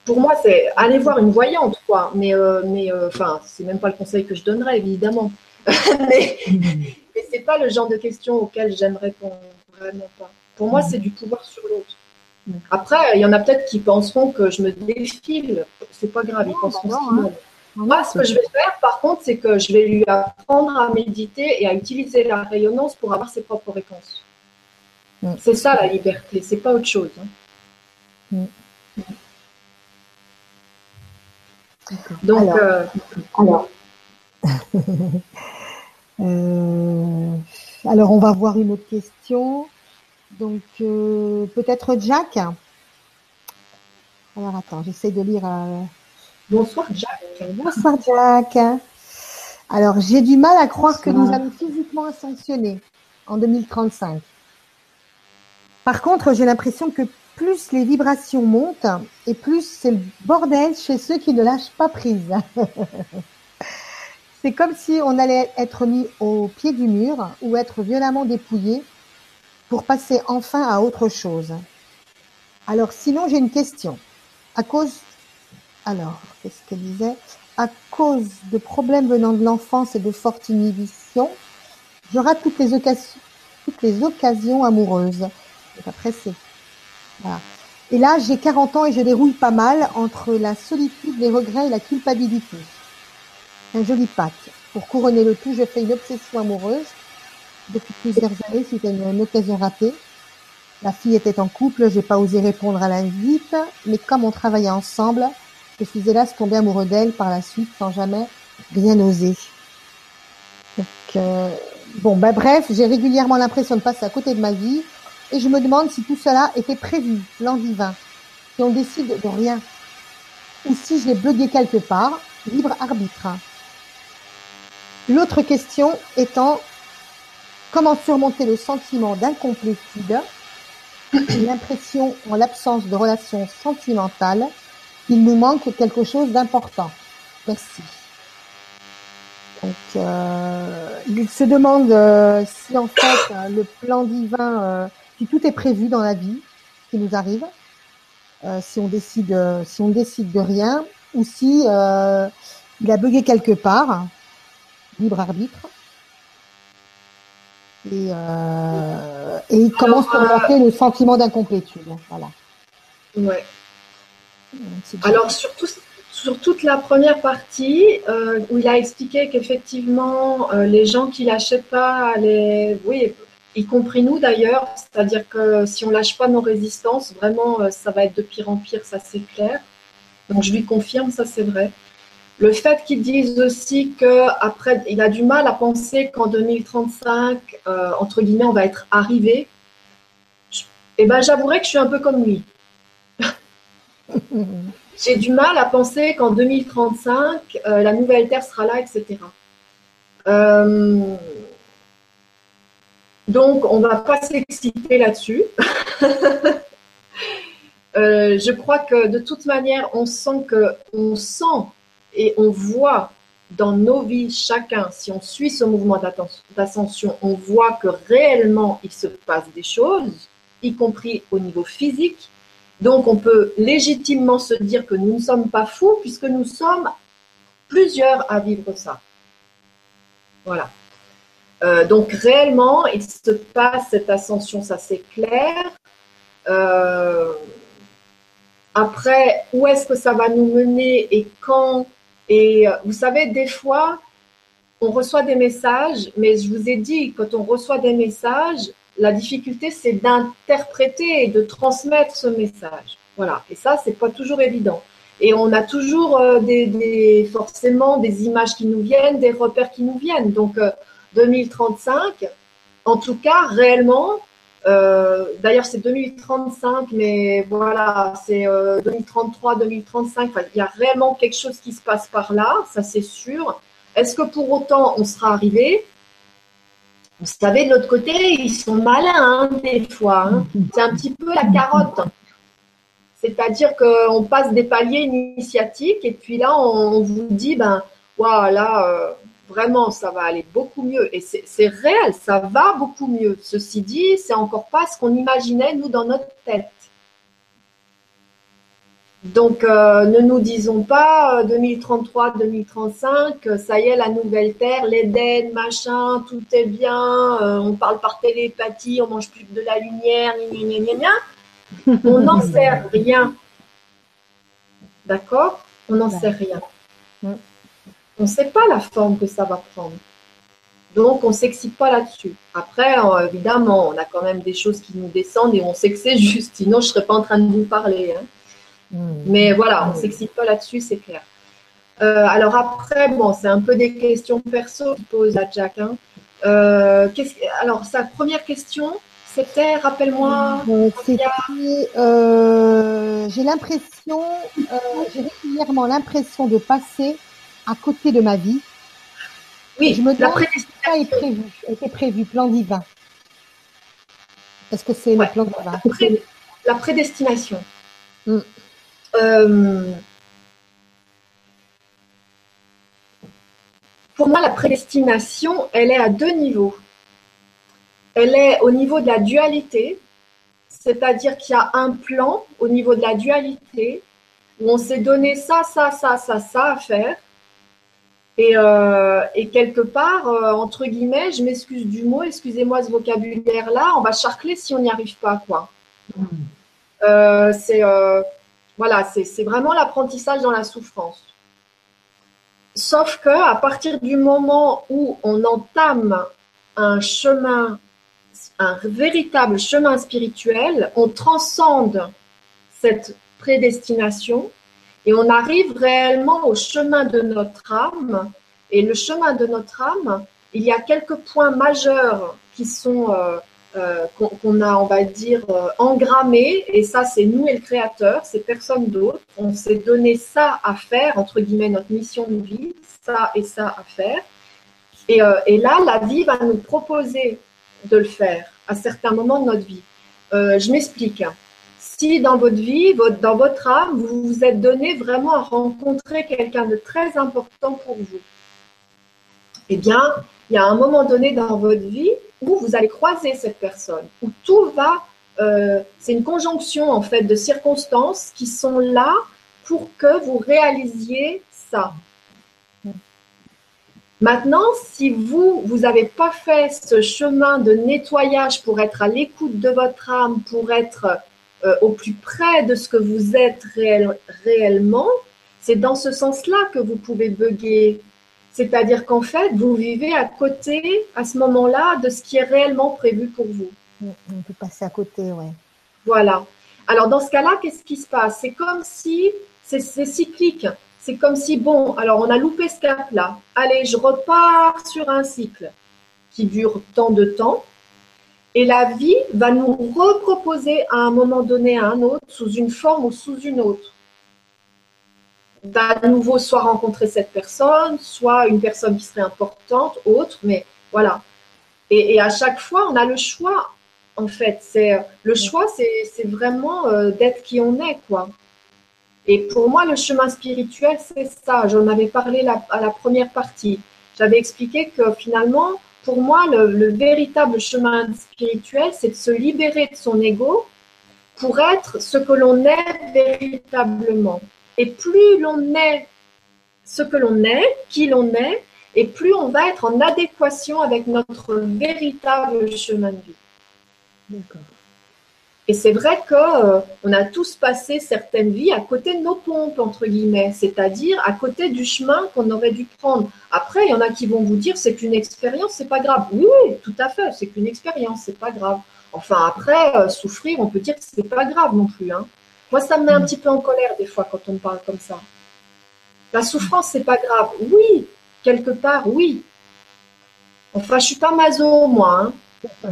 Pour moi, c'est aller voir une voyante, quoi. Mais, mais enfin, c'est même pas le conseil que je donnerais, évidemment. mais, mais c'est pas le genre de questions auxquelles j'aime répondre, vraiment pas. Pour moi, c'est du pouvoir sur l'autre. Après, il y en a peut-être qui penseront que je me défile. C'est pas grave, ils penseront bah hein. Moi, ce que je vais faire, par contre, c'est que je vais lui apprendre à méditer et à utiliser la rayonnance pour avoir ses propres réponses. C'est ça la liberté, c'est pas autre chose. Hein. Donc, alors, euh, alors, on va voir une autre question. Donc, peut-être Jack. Alors, attends, j'essaie de lire. Bonsoir, Jack. Bonsoir, Jack. Alors, j'ai du mal à croire que nous allons physiquement ascensionner en 2035. Par contre, j'ai l'impression que plus les vibrations montent et plus c'est le bordel chez ceux qui ne lâchent pas prise. c'est comme si on allait être mis au pied du mur ou être violemment dépouillé pour passer enfin à autre chose. Alors, sinon, j'ai une question. À cause, alors, qu'est-ce qu'elle disait? à cause de problèmes venant de l'enfance et de fortes inhibitions, j'aurai toutes les occasions, toutes les occasions amoureuses. après, c'est. Et là, j'ai 40 ans et je déroule pas mal entre la solitude, les regrets et la culpabilité. Un joli pack. Pour couronner le tout, je fais une obsession amoureuse depuis plusieurs années c'était une, occasion ratée. La fille était en couple, j'ai pas osé répondre à l'invite, mais comme on travaillait ensemble, je suis hélas tombé amoureux d'elle par la suite sans jamais rien oser. Euh, bon, bah, bref, j'ai régulièrement l'impression de passer à côté de ma vie et je me demande si tout cela était prévu, l'an divin, si on décide de rien, ou si je l'ai bugué quelque part, libre arbitre. L'autre question étant comment surmonter le sentiment d'incomplétude, l'impression en l'absence de relations sentimentales il nous manque quelque chose d'important? Merci. Donc, euh, il se demande euh, si en fait euh, le plan divin, si tout est prévu dans la vie qui nous arrive, si on décide, si on décide de rien, ou si il a bugué quelque part, libre arbitre, et, et il commence à monter le sentiment d'incomplétude. Voilà. Ouais. Alors, surtout, sur toute la première partie, euh, où il a expliqué qu'effectivement, euh, les gens qui lâchaient pas, les, oui, y compris nous d'ailleurs, c'est-à-dire que si on lâche pas nos résistances, vraiment, euh, ça va être de pire en pire, ça c'est clair. Donc, je lui confirme, ça c'est vrai. Le fait qu'il dise aussi qu'après, il a du mal à penser qu'en 2035, entre guillemets, on va être arrivé. Eh ben, j'avouerai que je suis un peu comme lui. J'ai du mal à penser qu'en 2035, euh, la nouvelle Terre sera là, etc. Euh, donc, on ne va pas s'exciter là-dessus. Euh, je crois que de toute manière, on sent que, on sent et on voit dans nos vies chacun, si on suit ce mouvement d'ascension, on voit que réellement il se passe des choses, y compris au niveau physique, donc on peut légitimement se dire que nous ne sommes pas fous puisque nous sommes plusieurs à vivre ça. Voilà. Euh, donc réellement, il se passe cette ascension, ça c'est clair. Euh, après, où est-ce que ça va nous mener et quand Et euh, vous savez, des fois, on reçoit des messages, mais je vous ai dit, quand on reçoit des messages, la difficulté, c'est d'interpréter et de transmettre ce message. Voilà. Et ça, c'est pas toujours évident. Et on a toujours euh, des, forcément des images qui nous viennent, des repères qui nous viennent. Donc, 2035, euh, en tout cas, réellement, euh, d'ailleurs, c'est 2035, mais voilà, c'est 2033, 2035. il y a réellement quelque chose qui se passe par là, ça c'est sûr. Est-ce que pour autant on sera arrivé? Vous savez, de l'autre côté, ils sont malins hein, des fois. Hein. C'est un petit peu la carotte. C'est-à-dire qu'on passe des paliers initiatiques et puis là, on, vous dit, ben, voilà, euh, vraiment, ça va aller beaucoup mieux. Et c'est réel, ça va beaucoup mieux. Ceci dit, c'est encore pas ce qu'on imaginait, nous, dans notre tête. Donc, euh, ne nous disons pas 2033, euh, 2035, euh, ça y est, la nouvelle Terre, l'Éden, machin, tout est bien, on parle par télépathie, on mange plus de la lumière, gna, On n'en sait rien. D'accord? On n'en sait rien. On ne sait pas la forme que ça va prendre. Donc, on ne s'excite pas là-dessus. Après, évidemment, on a quand même des choses qui nous descendent et on sait que c'est juste. Sinon, je ne serais pas en train de vous parler. Hein. Hmm. Mais voilà, on ne s'excite pas là-dessus, c'est clair. alors après, bon, c'est un peu des questions perso que pose à Jack. Hein. alors, sa première question, c'était, rappelle-moi. j'ai l'impression, j'ai régulièrement l'impression de passer à côté de ma vie. Oui, je me demande si ça est prévu, était prévu, plan divin. Est-ce que c'est le plan divin La prédestination. Mm. Euh, pour moi, la prédestination, elle est à deux niveaux. Elle est au niveau de la dualité, c'est-à-dire qu'il y a un plan au niveau de la dualité où on s'est donné ça, ça, ça, ça, ça à faire. Et, euh, quelque part, euh, entre guillemets, je m'excuse du mot, excusez-moi ce vocabulaire-là, on va charcler si on n'y arrive pas, quoi. Mm. Euh, c'est voilà, c'est vraiment l'apprentissage dans la souffrance. Sauf que à partir du moment où on entame un chemin, un véritable chemin spirituel, on transcende cette prédestination et on arrive réellement au chemin de notre âme. Et le chemin de notre âme, il y a quelques points majeurs qui sont euh, euh, qu'on a, on va dire, euh, engrammés. Et ça, c'est nous et le Créateur, c'est personne d'autre. On s'est donné ça à faire, entre guillemets, notre mission de vie, ça et ça à faire. Et, et là, la vie va nous proposer de le faire à certains moments de notre vie. je m'explique si dans votre vie, dans votre âme, vous vous êtes donné vraiment à rencontrer quelqu'un de très important pour vous, eh bien, il y a un moment donné dans votre vie où vous allez croiser cette personne, où tout va, euh, c'est une conjonction en fait de circonstances qui sont là pour que vous réalisiez ça. Maintenant, si vous, vous n'avez pas fait ce chemin de nettoyage pour être à l'écoute de votre âme, pour être euh, au plus près de ce que vous êtes réellement, c'est dans ce sens-là que vous pouvez bugger. C'est-à-dire qu'en fait, vous vivez à côté, à ce moment-là, de ce qui est réellement prévu pour vous. On peut passer à côté, ouais. Voilà. Alors, dans ce cas-là, qu'est-ce qui se passe? C'est comme si, c'est cyclique. C'est comme si, bon, alors on a loupé ce cap-là. Allez, je repars sur un cycle qui dure tant de temps. Et la vie va nous reproposer à un moment donné à un autre, sous une forme ou sous une autre. À nouveau soit rencontrer cette personne, soit une personne qui serait importante, autre, mais voilà. Et, à chaque fois, on a le choix, en fait. C'est Le choix, c'est vraiment euh, d'être qui on est, quoi. Et pour moi, le chemin spirituel, c'est ça. J'en avais parlé à la première partie. J'avais expliqué que finalement, pour moi, le, véritable chemin spirituel, c'est de se libérer de son ego pour être ce que l'on est véritablement. Et plus l'on est ce que l'on est, qui l'on est, et plus on va être en adéquation avec notre véritable chemin de vie. D'accord. Et c'est vrai qu'on euh, a tous passé certaines vies à côté de nos pompes, entre guillemets, c'est-à-dire à côté du chemin qu'on aurait dû prendre. Après, il y en a qui vont vous dire c'est qu'une expérience, c'est pas grave. Oui, tout à fait, c'est qu'une expérience, c'est pas grave. Enfin, après, euh, souffrir, on peut dire que c'est pas grave non plus. Hein. Moi, ça me met un petit peu en colère des fois quand on me parle comme ça. La souffrance, c'est pas grave. Oui, quelque part, oui. Enfin, je suis pas maso, moi. Hein.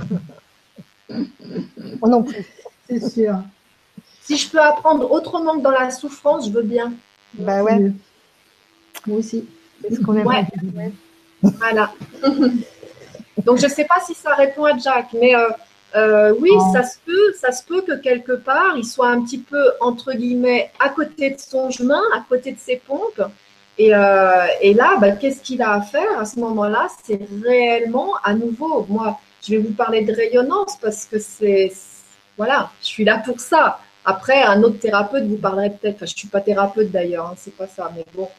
Moi non plus. C'est sûr. Si je peux apprendre autrement que dans la souffrance, je veux bien. Bah ouais. Moi aussi. C'est ce qu'on aimerait. Voilà. Donc je ne sais pas si ça répond à Jack, mais euh, euh, oui, oh. ça se peut, ça se peut que quelque part il soit un petit peu entre guillemets à côté de son chemin, à côté de ses pompes. Et, euh, et là, bah, qu'est-ce qu'il a à faire à ce moment-là? C'est réellement à nouveau, moi, je vais vous parler de rayonnance parce que c'est voilà, je suis là pour ça. Après, un autre thérapeute vous parlerait peut-être, enfin, je ne suis pas thérapeute d'ailleurs, hein, c'est pas ça, mais bon,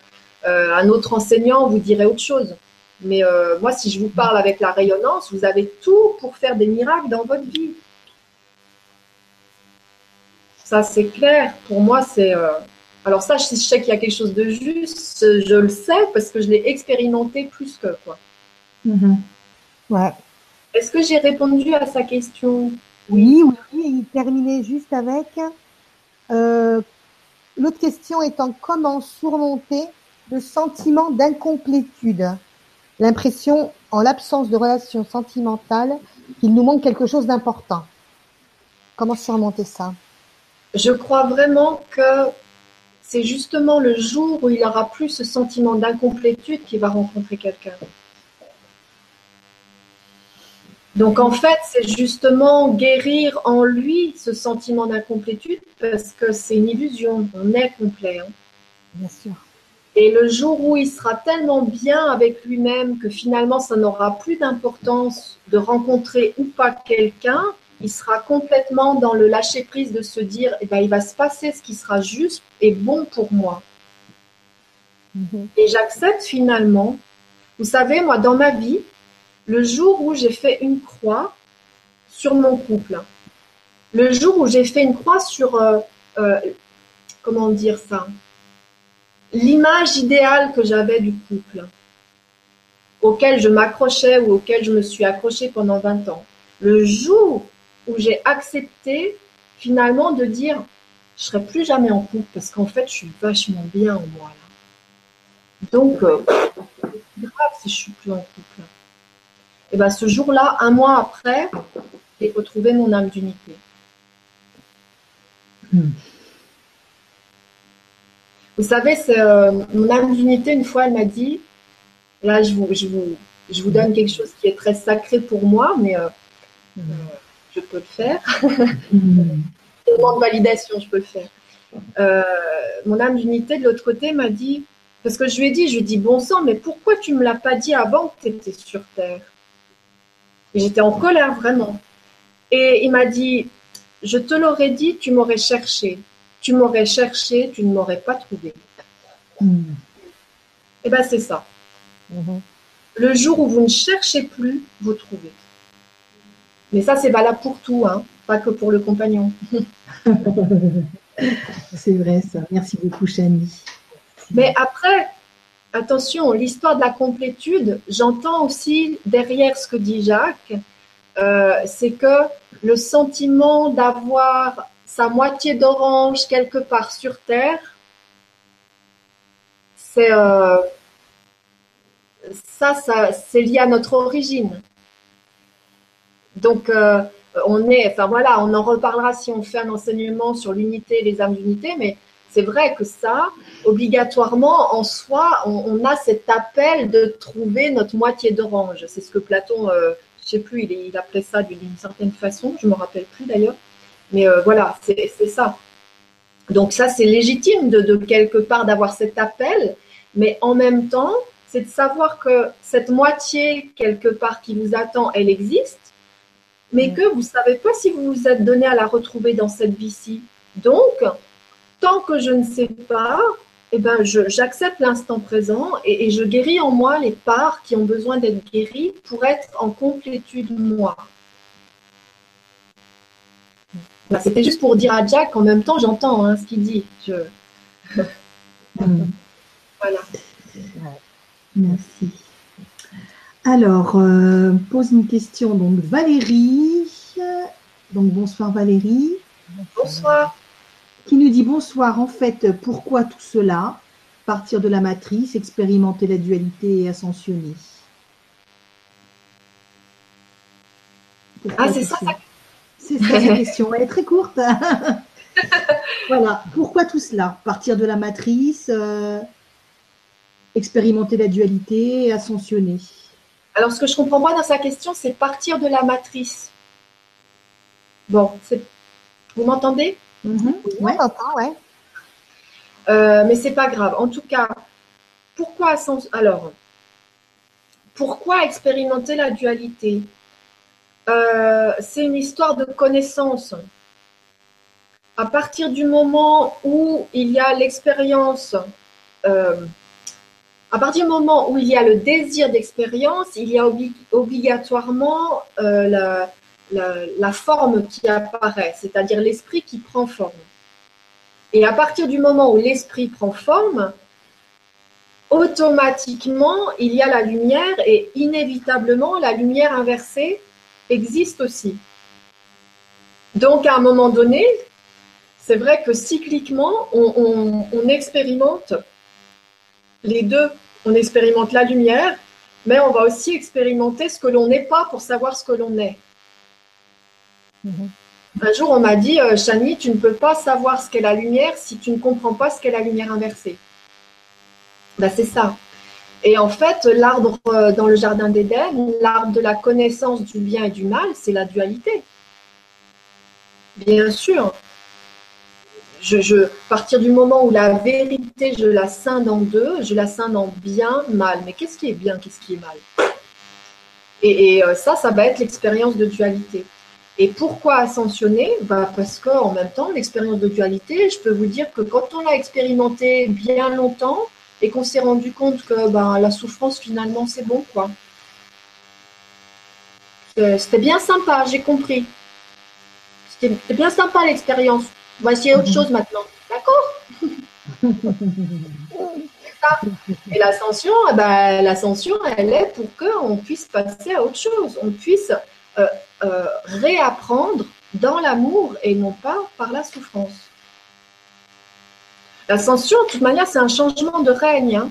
euh, un autre enseignant vous dirait autre chose. Mais euh, moi, si je vous parle avec la rayonnance, vous avez tout pour faire des miracles dans votre vie. Ça, c'est clair. Pour moi, c'est. Euh, alors, ça, si je sais qu'il y a quelque chose de juste, je le sais parce que je l'ai expérimenté plus que quoi. Mm-hmm. Ouais. Est-ce que j'ai répondu à sa question? Oui, oui, il terminait juste avec euh, l'autre question étant comment surmonter le sentiment d'incomplétude, l'impression, en l'absence de relation sentimentale, qu'il nous manque quelque chose d'important. Comment surmonter ça? Je crois vraiment que c'est justement le jour où il aura plus ce sentiment d'incomplétude qu'il va rencontrer quelqu'un. Donc en fait, c'est justement guérir en lui ce sentiment d'incomplétude parce que c'est une illusion, on est complet. Hein. Bien sûr. Et le jour où il sera tellement bien avec lui-même que finalement ça n'aura plus d'importance de rencontrer ou pas quelqu'un, il sera complètement dans le lâcher prise de se dire eh ben, il va se passer ce qui sera juste et bon pour moi. Mhm. Et j'accepte finalement. Vous savez, moi, dans ma vie, le jour où j'ai fait une croix sur mon couple, le jour où j'ai fait une croix sur, euh, euh, comment dire ça, l'image idéale que j'avais du couple, auquel je m'accrochais ou auquel je me suis accrochée pendant 20 ans. Le jour où j'ai accepté finalement de dire je serai plus jamais en couple parce qu'en fait je suis vachement bien en moi là. Donc euh, grave si je suis plus en couple. Et ben ce jour-là, un mois après, j'ai retrouvé mon âme d'unité. Hmm. Vous savez, euh, mon âme d'unité, une fois, elle m'a dit, là, je vous, je, vous, je vous donne quelque chose qui est très sacré pour moi, mais euh, hmm je peux le faire. de validation, je peux le faire. Euh, mon âme d'unité de l'autre côté m'a dit, parce que je lui ai dit, je lui ai dit, bon sang, mais pourquoi tu ne me l'as pas dit avant que tu étais sur Terre? J'étais en colère vraiment. Et il m'a dit, je te l'aurais dit, tu m'aurais cherché. Tu m'aurais cherché, tu ne m'aurais pas trouvé. Hmm. Et eh bien c'est ça. Mhm. Le jour où vous ne cherchez plus, vous trouvez. Mais ça, c'est valable pour tout, hein, pas que pour le compagnon. c'est vrai, ça. Merci beaucoup, Chani. Mais après, attention, l'histoire de la complétude, j'entends aussi derrière ce que dit Jacques, euh, c'est que le sentiment d'avoir sa moitié d'orange quelque part sur Terre, c'est euh, ça, ça c'est lié à notre origine. Donc, euh, on est, enfin voilà, on en reparlera si on fait un enseignement sur l'unité, les âmes d'unité, mais c'est vrai que ça, obligatoirement, en soi, on, a cet appel de trouver notre moitié d'orange. C'est ce que Platon, euh, je sais plus, il, il appelait ça d'une certaine façon, je me rappelle plus d'ailleurs. Mais euh, voilà, c'est ça. Donc ça, c'est légitime de, de, quelque part d'avoir cet appel, mais en même temps, c'est de savoir que cette moitié quelque part qui vous attend, elle existe, mais mm. que vous ne savez pas si vous vous êtes donné à la retrouver dans cette vie-ci. Donc, tant que je ne sais pas, eh ben, j'accepte l'instant présent et, je guéris en moi les parts qui ont besoin d'être guéries pour être en complétude moi. C'était juste pour dire à Jack, en même temps, j'entends hein, ce qu'il dit. Mm. voilà. Merci. Alors, euh, pose une question donc Valérie. Donc bonsoir Valérie. Bonsoir. Qui nous dit bonsoir. En fait, pourquoi tout cela? Partir de la matrice, expérimenter la dualité et ascensionner. ah, c'est ça, C'est ça la question. Elle est très courte. voilà. Pourquoi tout cela? Partir de la matrice, euh, expérimenter la dualité et ascensionner. Alors, ce que je comprends pas dans sa question, c'est partir de la matrice. Bon, vous m'entendez? Mm-hmm. Oui, on ouais. Euh, mais c'est pas grave. En tout cas, pourquoi alors pourquoi expérimenter la dualité? Euh, C'est une histoire de connaissance. À partir du moment où il y a l'expérience euh, à partir du moment où il y a le désir d'expérience, il y a obligatoirement euh, la, forme qui apparaît, c'est-à-dire l'esprit qui prend forme. Et à partir du moment où l'esprit prend forme, automatiquement, il y a la lumière et inévitablement, la lumière inversée existe aussi. Donc, à un moment donné, c'est vrai que cycliquement, on expérimente les deux. On expérimente la lumière, mais on va aussi expérimenter ce que l'on n'est pas pour savoir ce que l'on est. Mhm. Un jour, on m'a dit, euh, Chani, tu ne peux pas savoir ce qu'est la lumière si tu ne comprends pas ce qu'est la lumière inversée. Ben, c'est ça. Et en fait, l'arbre euh, dans le jardin d'Éden, l'arbre de la connaissance du bien et du mal, c'est la dualité. Bien sûr. Je, à partir du moment où la vérité, je la scinde en deux, je la scinde en bien, mal. Mais qu'est-ce qui est bien, qu'est-ce qui est mal? Et, euh, ça, ça va être l'expérience de dualité. Et pourquoi ascensionner bah Parce qu'en même temps, l'expérience de dualité, je peux vous dire que quand on l'a expérimenté bien longtemps et qu'on s'est rendu compte que bah, la souffrance, finalement, c'est bon, quoi. C'était bien sympa, j'ai compris. C'était bien sympa l'expérience. Essayer autre chose maintenant. D'accord Et l'ascension, ben, l'ascension, elle est pour qu'on puisse passer à autre chose. On puisse euh, euh, réapprendre dans l'amour et non pas par la souffrance. L'ascension, de toute manière, c'est un changement de règne. Hein.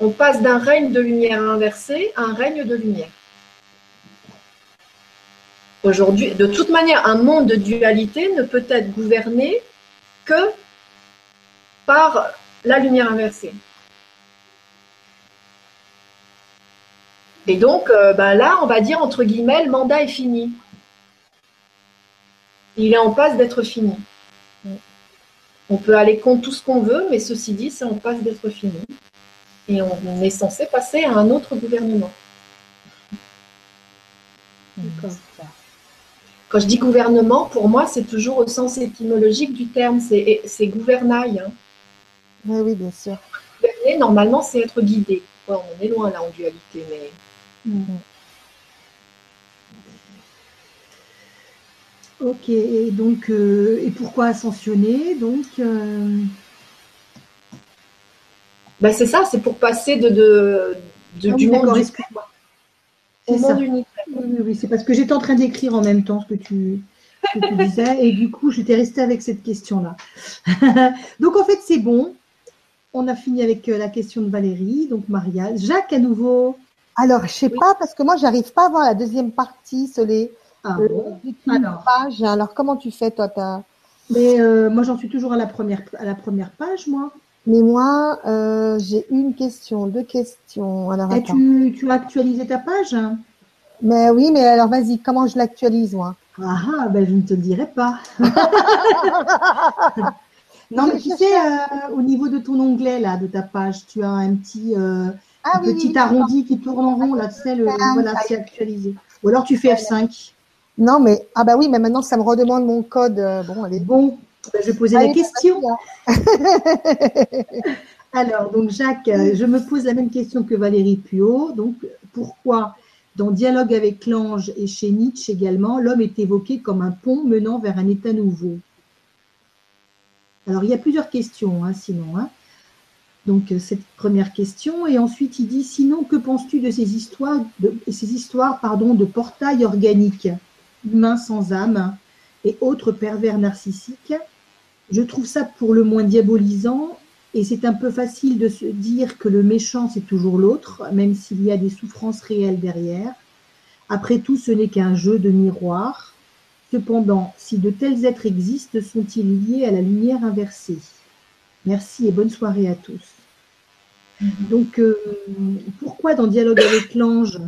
On passe d'un règne de lumière inversé à un règne de lumière. Aujourd'hui, de toute manière, un monde de dualité ne peut être gouverné que par la lumière inversée. Et donc, euh, ben là, on va dire, entre guillemets, le mandat est fini. Il est en passe d'être fini. On peut aller contre tout ce qu'on veut, mais ceci dit, c'est en passe d'être fini. Et on est censé passer à un autre gouvernement. Quand je dis gouvernement, pour moi, c'est toujours au sens étymologique du terme, c'est gouvernail. Hein. Oui, oui, bien sûr. Gouverner, normalement, c'est être guidé. on est loin là en dualité, mais Mm. Ok, et donc, euh, et pourquoi ascensionner Donc, euh, ben, c'est ça, c'est pour passer de, de, ah du monde au monde unique. Oui, oui, c'est parce que j'étais en train d'écrire en même temps ce que tu, disais, et du coup, j'étais restée avec cette question-là. donc, en fait, c'est bon. On a fini avec euh, la question de Valérie, donc Maria. Jacques, à nouveau. Alors, je sais pas, parce que moi, j'arrive pas à voir la deuxième partie, Solé. Ah euh, Alors. Page. Alors, comment tu fais, toi Mais euh, moi, j'en suis toujours à la première, à la première page, moi. Mais moi, euh, j'ai une question, deux questions. Alors, Et tu, tu, as actualisé ta page Mais oui, mais alors, vas-y, comment je l'actualise, moi? Ah, ah ben, je ne te le dirai pas. non, mais tu sais, au niveau de ton onglet, là, de ta page, tu as un petit ah, petit arrondi qui tourne en rond, là, tu sais, le, voilà, c'est actualisé. Ou alors tu fais F5. Non, mais, ah bah oui, mais maintenant ça me redemande mon code. Euh, bon, allez. Bon, bah, je vais poser la question. alors, donc Jacques, euh, je me pose la même question que Valérie Puot. Donc, pourquoi dans Dialogue avec l'ange et chez Nietzsche également, l'homme est évoqué comme un pont menant vers un état nouveau? Alors, il y a plusieurs questions, hein, sinon. Hein. Donc euh, cette première question. Et ensuite il dit sinon que penses-tu de ces histoires de ces histoires pardon de portail organique, humain sans âme et autres pervers narcissiques? Je trouve ça pour le moins diabolisant et c'est un peu facile de se dire que le méchant c'est toujours l'autre, même s'il y a des souffrances réelles derrière. Après tout, ce n'est qu'un jeu de miroir. Cependant, si de tels êtres existent, sont-ils liés à la lumière inversée? Merci et bonne soirée à tous. Donc, euh, pourquoi dans Dialogue avec l'ange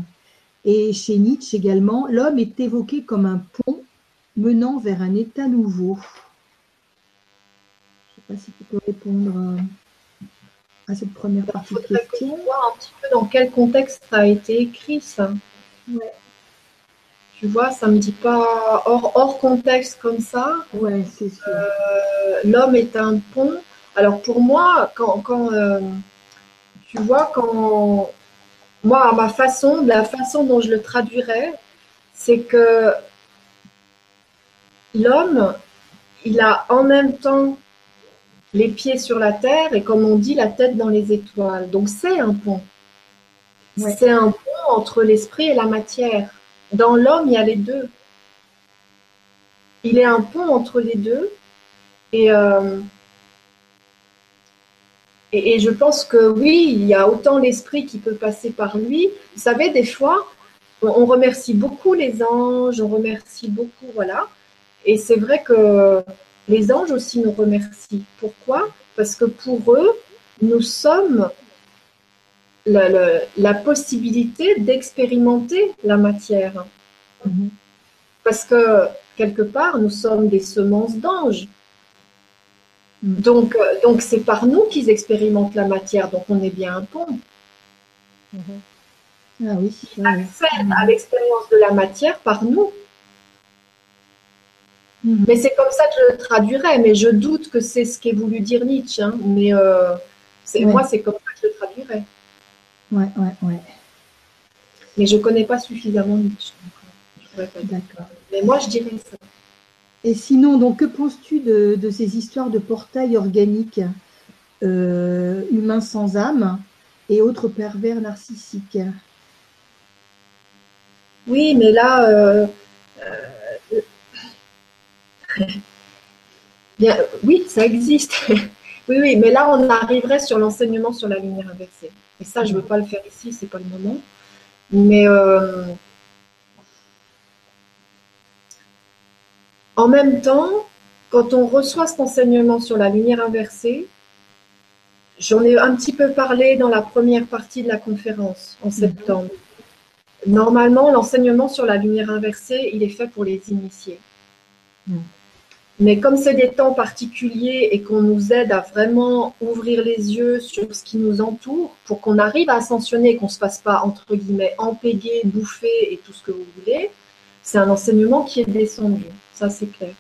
et chez Nietzsche également, l'homme est évoqué comme un pont menant vers un état nouveau? Je ne sais pas si tu peux répondre à, cette première partie de question. voir un petit peu dans quel contexte ça a été écrit, ça. Tu vois, ça ne me dit pas hors, hors contexte comme ça. Ouais, c'est sûr. Euh, l'homme est un pont. Alors pour moi, quand, quand euh, tu vois, quand moi, à ma façon, la façon dont je le traduirais, c'est que l'homme, il a en même temps les pieds sur la terre et comme on dit, la tête dans les étoiles. Donc c'est un pont. C'est un pont entre l'esprit et la matière. Dans l'homme, il y a les deux. Il est un pont entre les deux. Et euh, Et, je pense que oui, il y a autant l'esprit qui peut passer par lui. Vous savez, des fois, on remercie beaucoup les anges, on remercie beaucoup, voilà. Et c'est vrai que les anges aussi nous remercient. Pourquoi? Parce que pour eux, nous sommes la, possibilité d'expérimenter la matière. Mhm. Parce que quelque part, nous sommes des semences d'anges. Mhm. Donc, euh, donc c'est par nous qu'ils expérimentent la matière, donc on est bien un pont. Mhm. Ah oui. à l'expérience de la matière par nous. Mais c'est comme ça que je le traduirais, mais je doute que c'est ce qu'est voulu dire Nietzsche. Hein. Mais euh, moi, c'est comme ça que je le traduirais. Ouais, ouais, ouais. Mais je ne connais pas suffisamment Nietzsche. D'accord. Mais moi, je dirais ça. Et sinon, donc, que penses-tu de, ces histoires de portails organiques euh, humains sans âme et autres pervers narcissiques? Oui, mais là, euh, euh, oui, ça existe. oui, oui, mais là, on arriverait sur l'enseignement sur la lumière inversée. Et ça, je ne veux pas le faire ici, c'est pas le moment. Mais en même temps, quand on reçoit cet enseignement sur la lumière inversée, j'en ai un petit peu parlé dans la première partie de la conférence en mhm. septembre. Normalement, l'enseignement sur la lumière inversée, il est fait pour les initiés. Mhm. Mais comme c'est des temps particuliers et qu'on nous aide à vraiment ouvrir les yeux sur ce qui nous entoure pour qu'on arrive à ascensionner, qu'on ne se fasse pas, entre guillemets, empéguer, bouffer et tout ce que vous voulez, c'est un enseignement qui est descendu. Ça, c'est clair.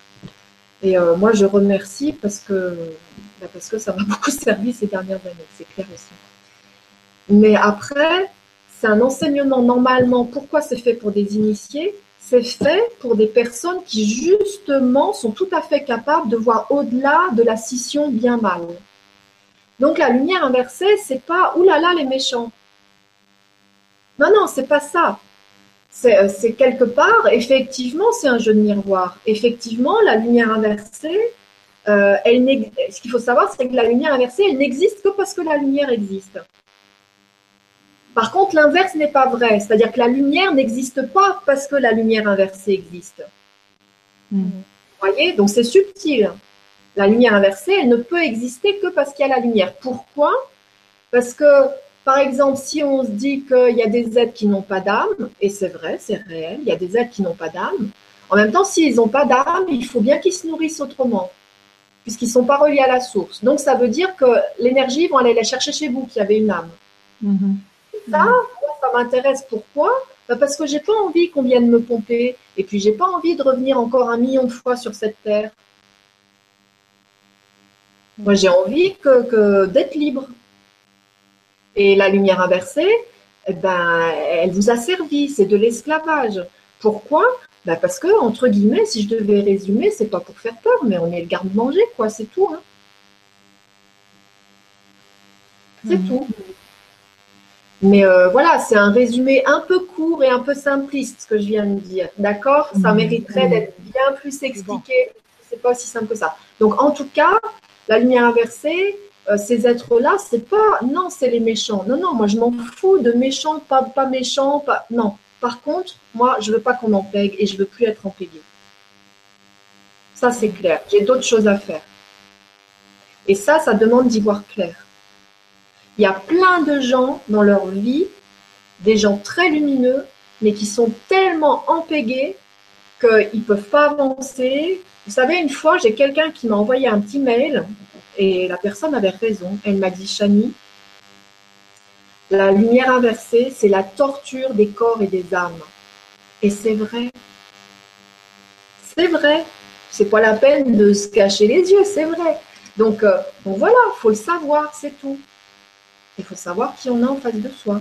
Et euh, moi, je remercie parce que, bah, parce que ça m'a beaucoup servi ces dernières années, c'est clair aussi. Mais après, c'est un enseignement normalement, pourquoi c'est fait pour des initiés? C'est fait pour des personnes qui justement sont tout à fait capables de voir au-delà de la scission bien-mal. Donc la lumière inversée, c'est pas oulala les méchants. Non, non, c'est pas ça. C'est euh, quelque part, effectivement, c'est un jeu de miroir. Effectivement, la lumière inversée, euh, ce qu'il faut savoir, c'est que la lumière inversée, elle n'existe que parce que la lumière existe. Par contre, l'inverse n'est pas vrai, c'est-à-dire que la lumière n'existe pas parce que la lumière inversée existe. Hmm. Vous voyez? Donc c'est subtil. La lumière inversée, elle ne peut exister que parce qu'il y a la lumière. Pourquoi? Parce que, par exemple, si on se dit qu'il y a des êtres qui n'ont pas d'âme, et c'est vrai, c'est réel, il y a des êtres qui n'ont pas d'âme, en même temps, s'ils n'ont pas d'âme, il faut bien qu'ils se nourrissent autrement, puisqu'ils ne sont pas reliés à la source. Donc ça veut dire que l'énergie, vont aller la chercher chez vous qui avez une âme. Hmm ça, ça m'intéresse. Pourquoi? Bah, Parce que j'ai pas envie qu'on vienne me pomper. Et puis, j'ai pas envie de revenir encore un million de fois sur cette terre. Moi, j'ai envie que, d'être libre. Et la lumière inversée, eh ben, elle vous a servi. C'est de l'esclavage. Pourquoi? Bah, Parce que, entre guillemets, si je devais résumer, c'est pas pour faire peur, mais on est le garde-manger, quoi. C'est tout. Hein. C'est mmh. tout. Mais euh, voilà, c'est un résumé un peu court et un peu simpliste ce que je viens de dire. D'accord? Ça mhm. mériterait d'être bien plus expliqué. C'est pas aussi simple que ça. Donc en tout cas, la lumière inversée, euh, ces êtres-là, c'est pas non, c'est les méchants. Non, non, moi je m'en fous de méchants, pas, méchants, pas non. Par contre, moi je veux pas qu'on m'empègue et je veux plus être empégué. Ça c'est clair. J'ai d'autres choses à faire. Et ça, ça demande d'y voir clair. Il y a plein de gens dans leur vie, des gens très lumineux, mais qui sont tellement empégués qu'ils ne peuvent pas avancer. Vous savez, une fois, j'ai quelqu'un qui m'a envoyé un petit mail et la personne avait raison. Elle m'a dit, Chani, la lumière inversée, c'est la torture des corps et des âmes. Et c'est vrai. C'est vrai. C'est pas la peine de se cacher les yeux, c'est vrai. Donc, euh, voilà, faut le savoir, c'est tout. Il faut savoir qui on a en face de soi.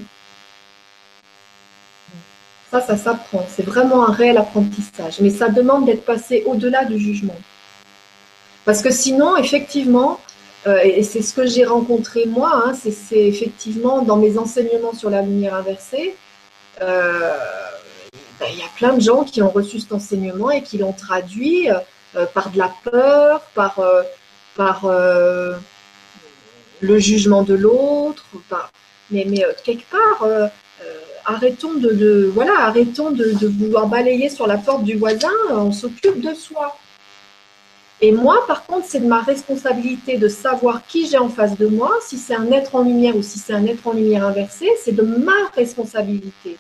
Ça, ça s'apprend. C'est vraiment un réel apprentissage. Mais ça demande d'être passé au-delà du jugement. Parce que sinon, effectivement, euh, et c'est ce que j'ai rencontré moi, hein, c'est effectivement dans mes enseignements sur la lumière inversée, euh, ben, il y a plein de gens qui ont reçu cet enseignement et qui l'ont traduit euh, par de la peur, par, le jugement de l'autre. mais, mais quelque part, arrêtons de, voilà, arrêtons de, vouloir balayer sur la porte du voisin. On s'occupe de soi. Et moi, par contre, c'est de ma responsabilité de savoir qui j'ai en face de moi, si c'est un être en lumière ou si c'est un être en lumière inversé, c'est de ma responsabilité.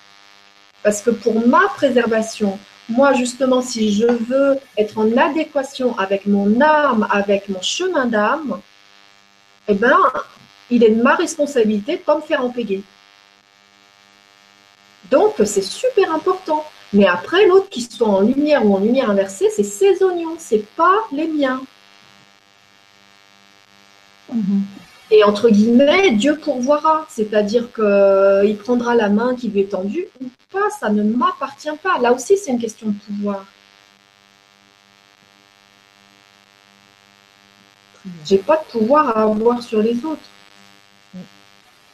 Parce que pour ma préservation, moi, justement, si je veux être en adéquation avec mon âme, avec mon chemin d'âme, eh bien, il est de ma responsabilité de ne pas me faire empéguer. Donc, c'est super important. Mais après, l'autre qui soit en lumière ou en lumière inversée, c'est ses oignons, c'est pas les miens. Mhm. Et entre guillemets, Dieu pourvoira, c'est-à-dire qu'il prendra la main qui lui est tendue ou pas, ça ne m'appartient pas. Là aussi, c'est une question de pouvoir. J'ai pas de pouvoir à avoir sur les autres.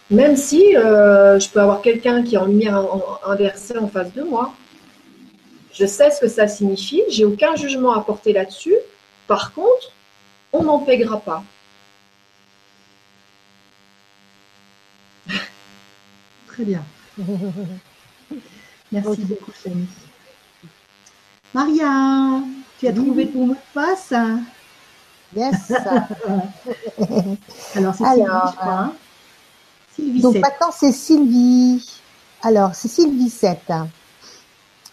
Même si euh, je peux avoir quelqu'un qui est en lumière inversée en face de moi. Je sais ce que ça signifie, j'ai aucun jugement à porter là-dessus. Par contre, on n'en paiera pas. Très bien. Merci beaucoup, Chani. Maria, tu as trouvé ton mot de passe Yes. Alors, c'est Sylvie, je crois. Hein. Sylvie Donc maintenant, c'est Sylvie. Alors, c'est Sylvie 7.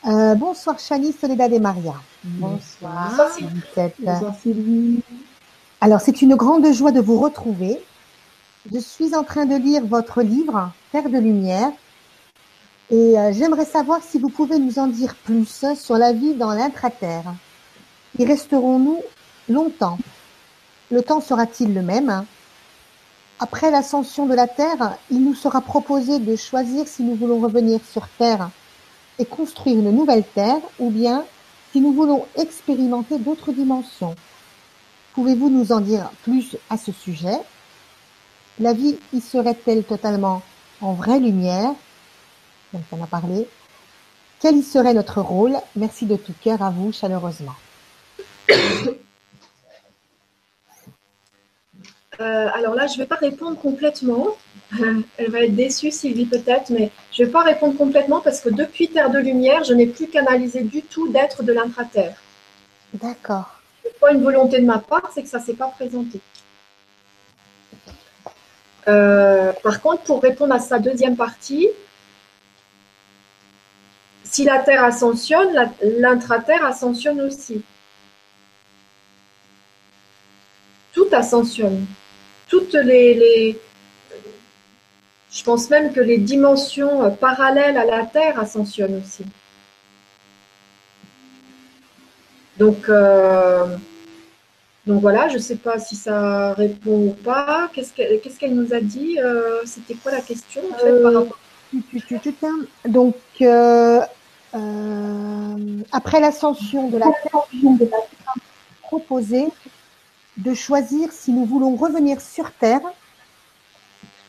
Euh, bonsoir Chani, Soledad et Maria. Bonsoir. Bonsoir Sylvie. Alors, c'est une grande joie de vous retrouver. Je suis en train de lire votre livre, Terre de lumière, et euh, j'aimerais savoir si vous pouvez nous en dire plus sur la vie dans l'intraterre. Y resterons-nous longtemps? Le temps sera-t-il le même? Après l'ascension de la Terre, il nous sera proposé de choisir si nous voulons revenir sur Terre et construire une nouvelle Terre ou bien si nous voulons expérimenter d'autres dimensions. Pouvez-vous nous en dire plus à ce sujet? La vie y serait-elle totalement en vraie lumière? Donc on a parlé. Quel y serait notre rôle? Merci de tout cœur à vous chaleureusement. Euh, alors là, je ne vais pas répondre complètement. Elle va être déçue, Sylvie, peut-être, mais je ne vais pas répondre complètement parce que depuis Terre de Lumière, je n'ai plus canalisé du tout d'être de l'intraterre. D'accord. Ce pas une volonté de ma part, c'est que ça ne s'est pas présenté. Euh, par contre, pour répondre à sa deuxième partie, si la Terre ascensionne, l'intraterre ascensionne aussi. Tout ascensionne. Toutes les je pense même que les dimensions euh, parallèles à la Terre ascensionnent aussi. Donc, euh, donc voilà, je ne sais pas si ça répond ou pas. Qu'est-ce qu'elle nous a dit euh, C'était quoi la question Donc, après l'ascension de la Terre, de la proposé de choisir si nous voulons revenir sur Terre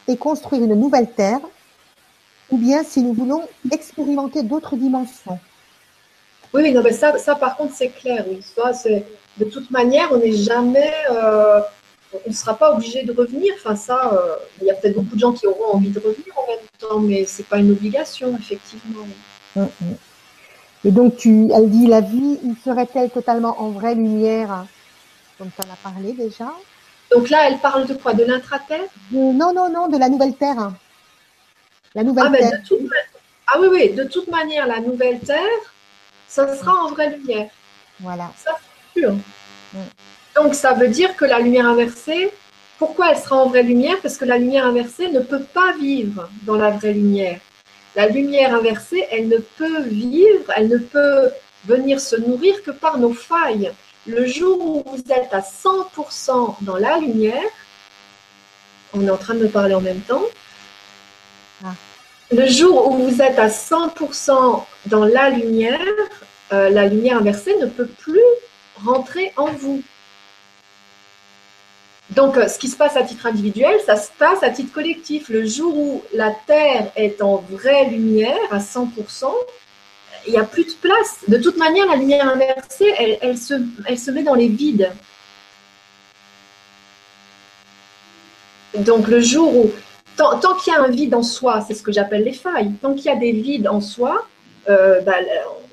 et construire une nouvelle Terre, ou bien si nous voulons expérimenter d'autres dimensions. Oui, non, mais ça, ça par contre, c'est clair. Oui. de toute manière, on n'est jamais. Euh, on ne sera pas obligé de revenir. Enfin, ça, euh, il y a peut-être beaucoup de gens qui auront envie de revenir en même temps, mais ce n'est pas une obligation, effectivement. Hum, hum. Et donc, tu, elle dit la vie, serait-elle totalement en vraie lumière? Tu en as parlé déjà. Donc là, elle parle de quoi? De l'intraterre? Non, non, non, de la nouvelle terre. La nouvelle ah, ben, terre. ah oui, oui, de toute manière, la nouvelle terre, ça sera en vraie lumière. Voilà. Ça, c'est sûr. Donc ça veut dire que la lumière inversée, pourquoi elle sera en vraie lumière? Parce que la lumière inversée ne peut pas vivre dans la vraie lumière. La lumière inversée, elle ne peut vivre, elle ne peut venir se nourrir que par nos failles. Le jour où vous êtes à 100% dans la lumière, on est en train de me parler en même temps. Ah. Le jour où vous êtes à 100% dans la lumière, euh, la lumière inversée ne peut plus rentrer en vous. Donc, euh, ce qui se passe à titre individuel, ça se passe à titre collectif. Le jour où la Terre est en vraie lumière à 100%, il n'y a plus de place. De toute manière, la lumière inversée, elle, se, met dans les vides. Donc le jour où, tant, qu'il y a un vide en soi, c'est ce que j'appelle les failles, tant qu'il y a des vides en soi, euh, bah,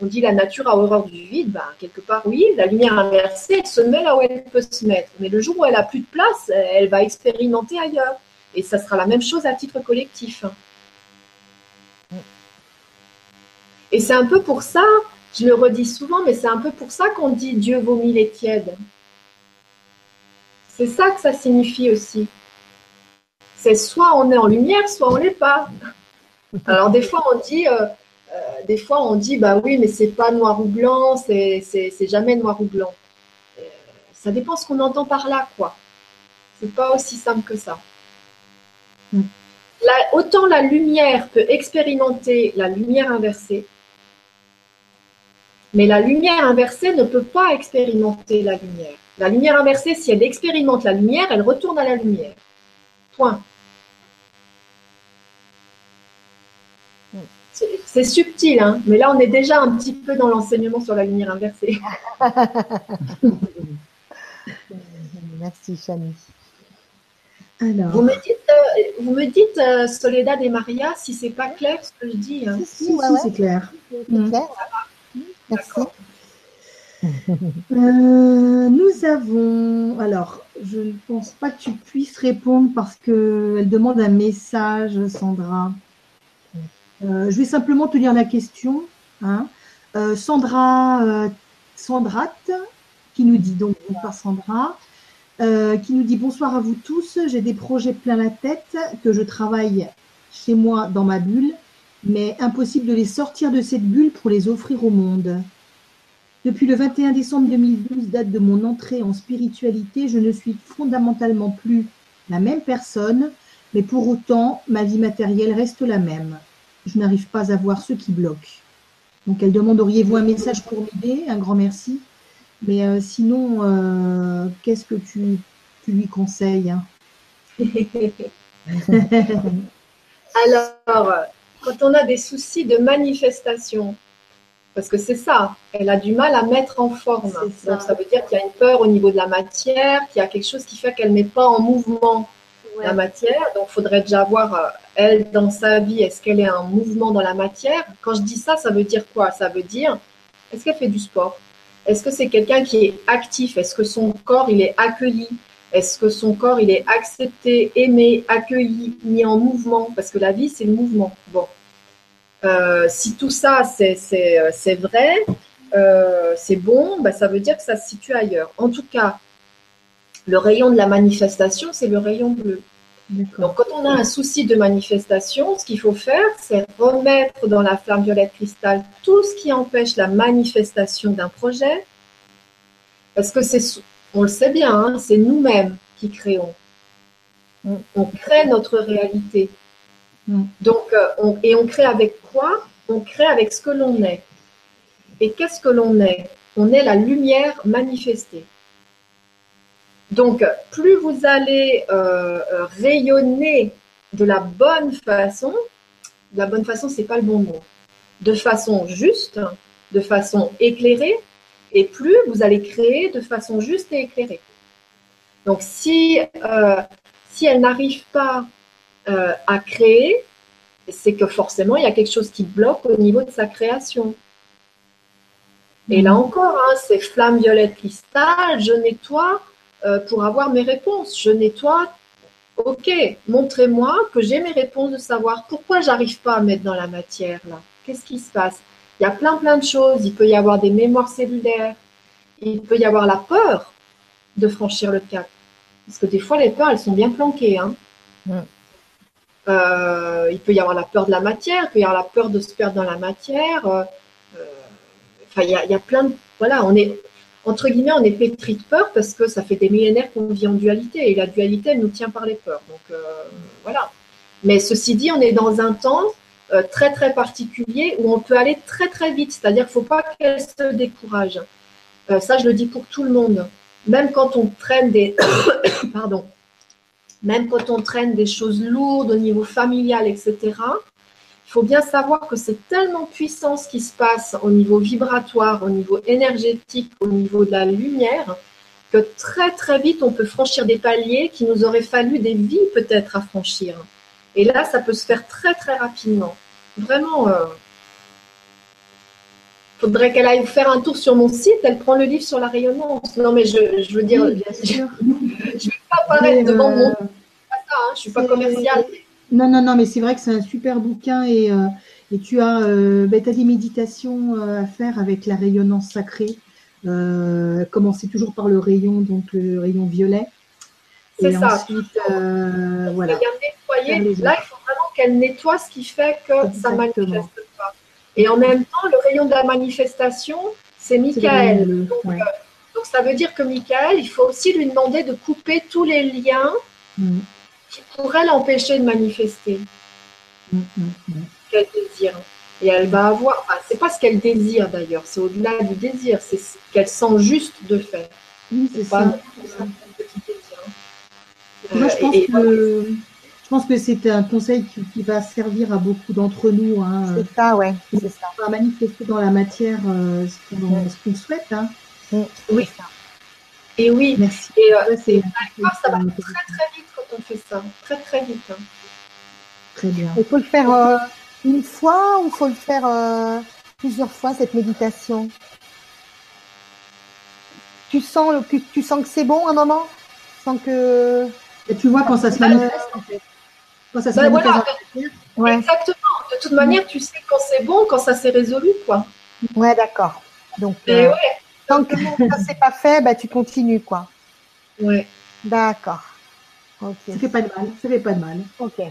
on dit la nature a horreur du vide, bah, quelque part oui, la lumière inversée, elle se met là où elle peut se mettre. Mais le jour où elle a plus de place, elle va expérimenter ailleurs. Et ça sera la même chose à titre collectif. Et c'est un peu pour ça, je le redis souvent, mais c'est un peu pour ça qu'on dit Dieu vomit les tièdes. C'est ça que ça signifie aussi. C'est soit on est en lumière, soit on l'est pas. Alors des fois on dit, euh, euh, des fois on dit, bah oui, mais c'est pas noir ou blanc, c'est jamais noir ou blanc. Euh, ça dépend ce qu'on entend par là, quoi. C'est pas aussi simple que ça. Hmm. autant la lumière peut expérimenter la lumière inversée, mais la lumière inversée ne peut pas expérimenter la lumière. La lumière inversée, si elle expérimente la lumière, elle retourne à la lumière. Point. C'est subtil, hein, mais là on est déjà un petit peu dans l'enseignement sur la lumière inversée. Merci Chani. Alors. Vous me dites, euh, vous me dites euh, Soledad et Maria, si c'est pas clair ce que je dis. Hein. Si, si, c'est clair. C'est clair. Merci. Euh, nous avons. Alors, je ne pense pas que tu puisses répondre parce qu'elle demande un message, Sandra. Euh, je vais simplement te lire la question. Hein. Euh, Sandra Sandrat, qui nous dit donc bonsoir Sandra, qui nous dit bonsoir à vous tous. J'ai des projets plein la tête que je travaille chez moi dans ma bulle mais impossible de les sortir de cette bulle pour les offrir au monde. Depuis le 21 décembre 2012, date de mon entrée en spiritualité, je ne suis fondamentalement plus la même personne, mais pour autant, ma vie matérielle reste la même. Je n'arrive pas à voir ce qui bloque. Donc elle demande auriez-vous un message pour m'aider Un grand merci. Mais euh, sinon, euh, qu'est-ce que tu, tu, lui conseilles hein? Alors, quand on a des soucis de manifestation, parce que c'est ça, elle a du mal à mettre en forme. Ça. Donc ça. veut dire qu'il y a une peur au niveau de la matière, qu'il y a quelque chose qui fait qu'elle ne met pas en mouvement la matière. Donc il faudrait déjà voir, euh, elle, dans sa vie, est-ce qu'elle est en mouvement dans la matière? Quand je dis ça, ça veut dire quoi? Ça veut dire, est-ce qu'elle fait du sport? Est-ce que c'est quelqu'un qui est actif? Est-ce que son corps, il est accueilli? Est-ce que son corps, il est accepté, aimé, accueilli, mis en mouvement? Parce que la vie, c'est le mouvement. Bon. Euh, si tout ça, c'est euh, vrai, euh, c'est bon, bah, ça veut dire que ça se situe ailleurs. En tout cas, le rayon de la manifestation, c'est le rayon bleu. Donc, quand on a un souci de manifestation, ce qu'il faut faire, c'est remettre dans la flamme violette cristal tout ce qui empêche la manifestation d'un projet, parce que c'est on le sait bien, hein, c'est nous-mêmes qui créons. Mm. On crée notre réalité. Mm. Donc, euh, et on crée avec quoi? On crée avec ce que l'on est. Et qu'est-ce que l'on est? On est la lumière manifestée. Donc, plus vous allez euh, euh, rayonner de la bonne façon, la bonne façon, c'est pas le bon mot, de façon juste, de façon éclairée, et plus vous allez créer de façon juste et éclairée. Donc si, euh, elle n'arrive pas euh, à créer, c'est que forcément il y a quelque chose qui bloque au niveau de sa création. Et là encore, hein, c'est flamme violette cristal, je nettoie euh, pour avoir mes réponses. Je nettoie, ok, montrez-moi que j'ai mes réponses de savoir pourquoi j'arrive pas à mettre dans la matière là. Qu'est-ce qui se passe? Il y a plein plein de choses. Il peut y avoir des mémoires cellulaires. Il peut y avoir la peur de franchir le cap. Parce que des fois, les peurs, elles sont bien planquées. Hein. Euh, il peut y avoir la peur de la matière, il peut y avoir la peur de se perdre dans la matière. Euh, euh, enfin, il y, a, il y, a, plein de. Voilà, on est. Entre guillemets, on est pétri de peur parce que ça fait des millénaires qu'on vit en dualité et la dualité, elle nous tient par les peurs. Donc, voilà. Mais ceci dit, on est dans un temps euh, très très particulier où on peut aller très très vite. C'est-à-dire qu'il ne faut pas qu'elle se décourage. Euh, ça, je le dis pour tout le monde. Même quand on traîne des, pardon, même quand on traîne des choses lourdes au niveau familial, etc. Il faut bien savoir que c'est tellement puissant ce qui se passe au niveau vibratoire, au niveau énergétique, au niveau de la lumière, que très très vite on peut franchir des paliers qui nous auraient fallu des vies peut-être à franchir. Et là, ça peut se faire très très rapidement. Vraiment. Euh, faudrait qu'elle aille faire un tour sur mon site. Elle prend le livre sur la rayonnance. Non, mais je, veux dire, bien sûr. je ne vais pas apparaître devant mon. Pas ça, hein, je suis pas commerciale. Non, non, non, mais c'est vrai que c'est un super bouquin et, euh, et tu as, euh, ben, as des méditations euh, à faire avec la rayonnance sacrée. Euh, commencer toujours par le rayon, donc le rayon violet. C'est ça. Ensuite, euh, voilà. nettoyer. Là, il faut vraiment qu'elle nettoie ce qui fait que ça manifeste pas. Et en même temps, le rayon de la manifestation, c'est Michael. Donc, donc, ça veut dire que Michael, il faut aussi lui demander de couper tous les liens mm. qui pourraient l'empêcher de manifester. Mm, mm, qu'elle désire. Et elle va avoir, enfin, c'est pas ce qu'elle désire d'ailleurs, c'est au-delà du désir, c'est ce qu'elle sent juste de faire. c'est pas ça. Moi, je pense, que, je pense que c'est un conseil qui, va servir à beaucoup d'entre nous. Hein. c'est ça, ouais. C'est ça. À manifester dans la matière euh, ce qu'on souhaite. Hein. Oui. Et oui. Merci. Et, euh, ça va très très vite quand on fait ça. Très très vite. Hein. Très bien. Il faut le faire. Euh, une fois ou il faut le faire euh, plusieurs fois cette méditation? Tu sens que tu sens que c'est bon un moment? Tu sens que Et tu vois quand ça se manifeste en fait. Quand ça se ben manifeste. Exactement. De toute manière, tu sais quand c'est bon, quand ça s'est résolu, quoi. Ouais, d'accord. Donc, euh, tant que ça s'est pas fait, bah, tu continues, quoi. Ouais. D'accord. Ok. Ça fait pas de mal. Ça fait pas de mal. Ok.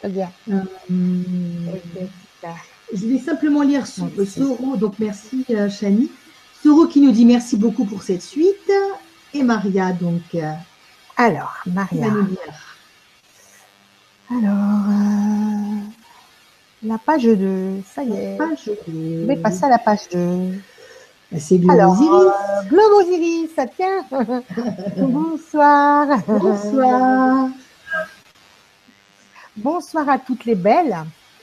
Très bien. Euh, je vais simplement lire Soro, donc merci euh, Chani. Soro qui nous dit merci beaucoup pour cette suite. Et Maria, donc. Euh, Alors, Maria. Alors, la page 2, ça y est. Page Je vais passer à la page 2. Bah, c'est Globosiris. Globosiris, ça tient. Bonsoir. Bonsoir. Bonsoir à toutes les belles.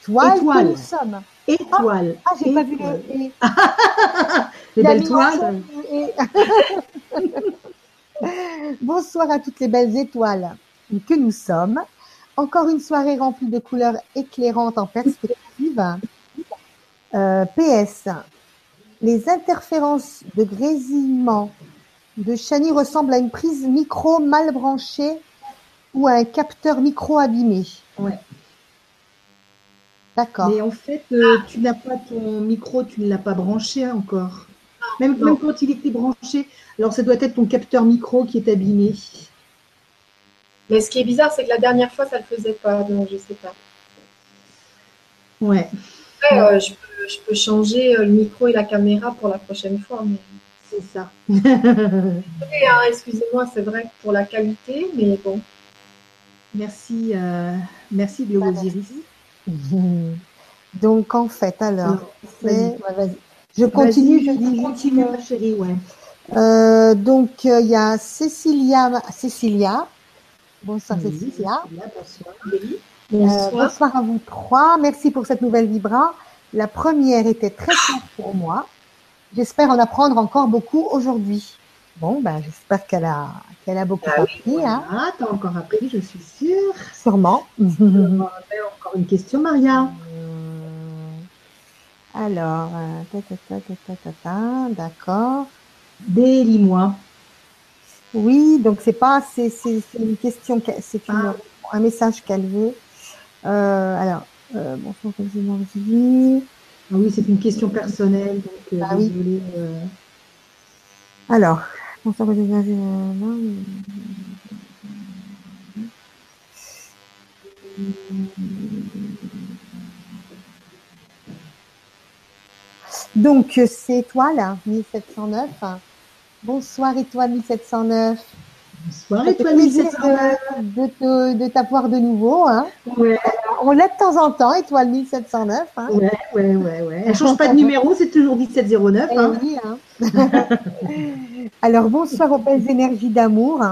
Toiles Étoile. nous sommes. Étoile. Ah, j'ai pas vu le. les belles toiles. Bonsoir à toutes les belles étoiles que nous sommes. Encore une soirée remplie de couleurs éclairantes en perspective. Euh, PS. Les interférences de grésillement de Chani ressemblent à une prise micro mal branchée ou à un capteur micro abîmé. Ouais. D'accord. Mais en fait, euh, tu n'as pas ton micro, tu ne l'as pas branché encore. Même, même, quand il était branché, alors ça doit être ton capteur micro qui est abîmé. Mais ce qui est bizarre, c'est que la dernière fois, ça ne le faisait pas, donc je ne sais pas. Ouais. Euh, je, peux, changer euh, le micro et la caméra pour la prochaine fois. Mais... C'est ça. Hein, excusez-moi, c'est vrai pour la qualité, mais bon. Merci, euh, merci Osiris. Donc en fait, alors, je continue, je dis continue, ma chérie, ouais. Euh, donc euh, il y a Cécilia, Cécilia. Bonsoir Cécilia. bonsoir. bonsoir. à vous trois. Merci pour cette nouvelle vibra. La première était très claire pour moi. J'espère en apprendre encore beaucoup aujourd'hui. Bon, ben, j'espère qu'elle a, qu'elle a beaucoup ah appris. Hein. Ah, t'as encore appris, je suis sûre. Sûrement. encore une question, Maria. Euh, alors, euh, d'accord. Délie-moi. Oui, donc c'est pas, c'est, une question, c'est ah. un message qu'elle veut. Euh, alors, euh, bonsoir, ah oui, c'est une question personnelle, donc ah, oui. Alors, donc, c'est Étoile 1709. Bonsoir Étoile 1709. Bonsoir Étoile 1709. De, de, t'avoir de nouveau. Hein. On l'a de temps en temps, Étoile 1709. Hein. Ouais, ouais, ouais, ouais. Elle change pas de numéro, c'est toujours 1709. Eh hein. Oui, hein. Alors, bonsoir aux belles énergies d'amour.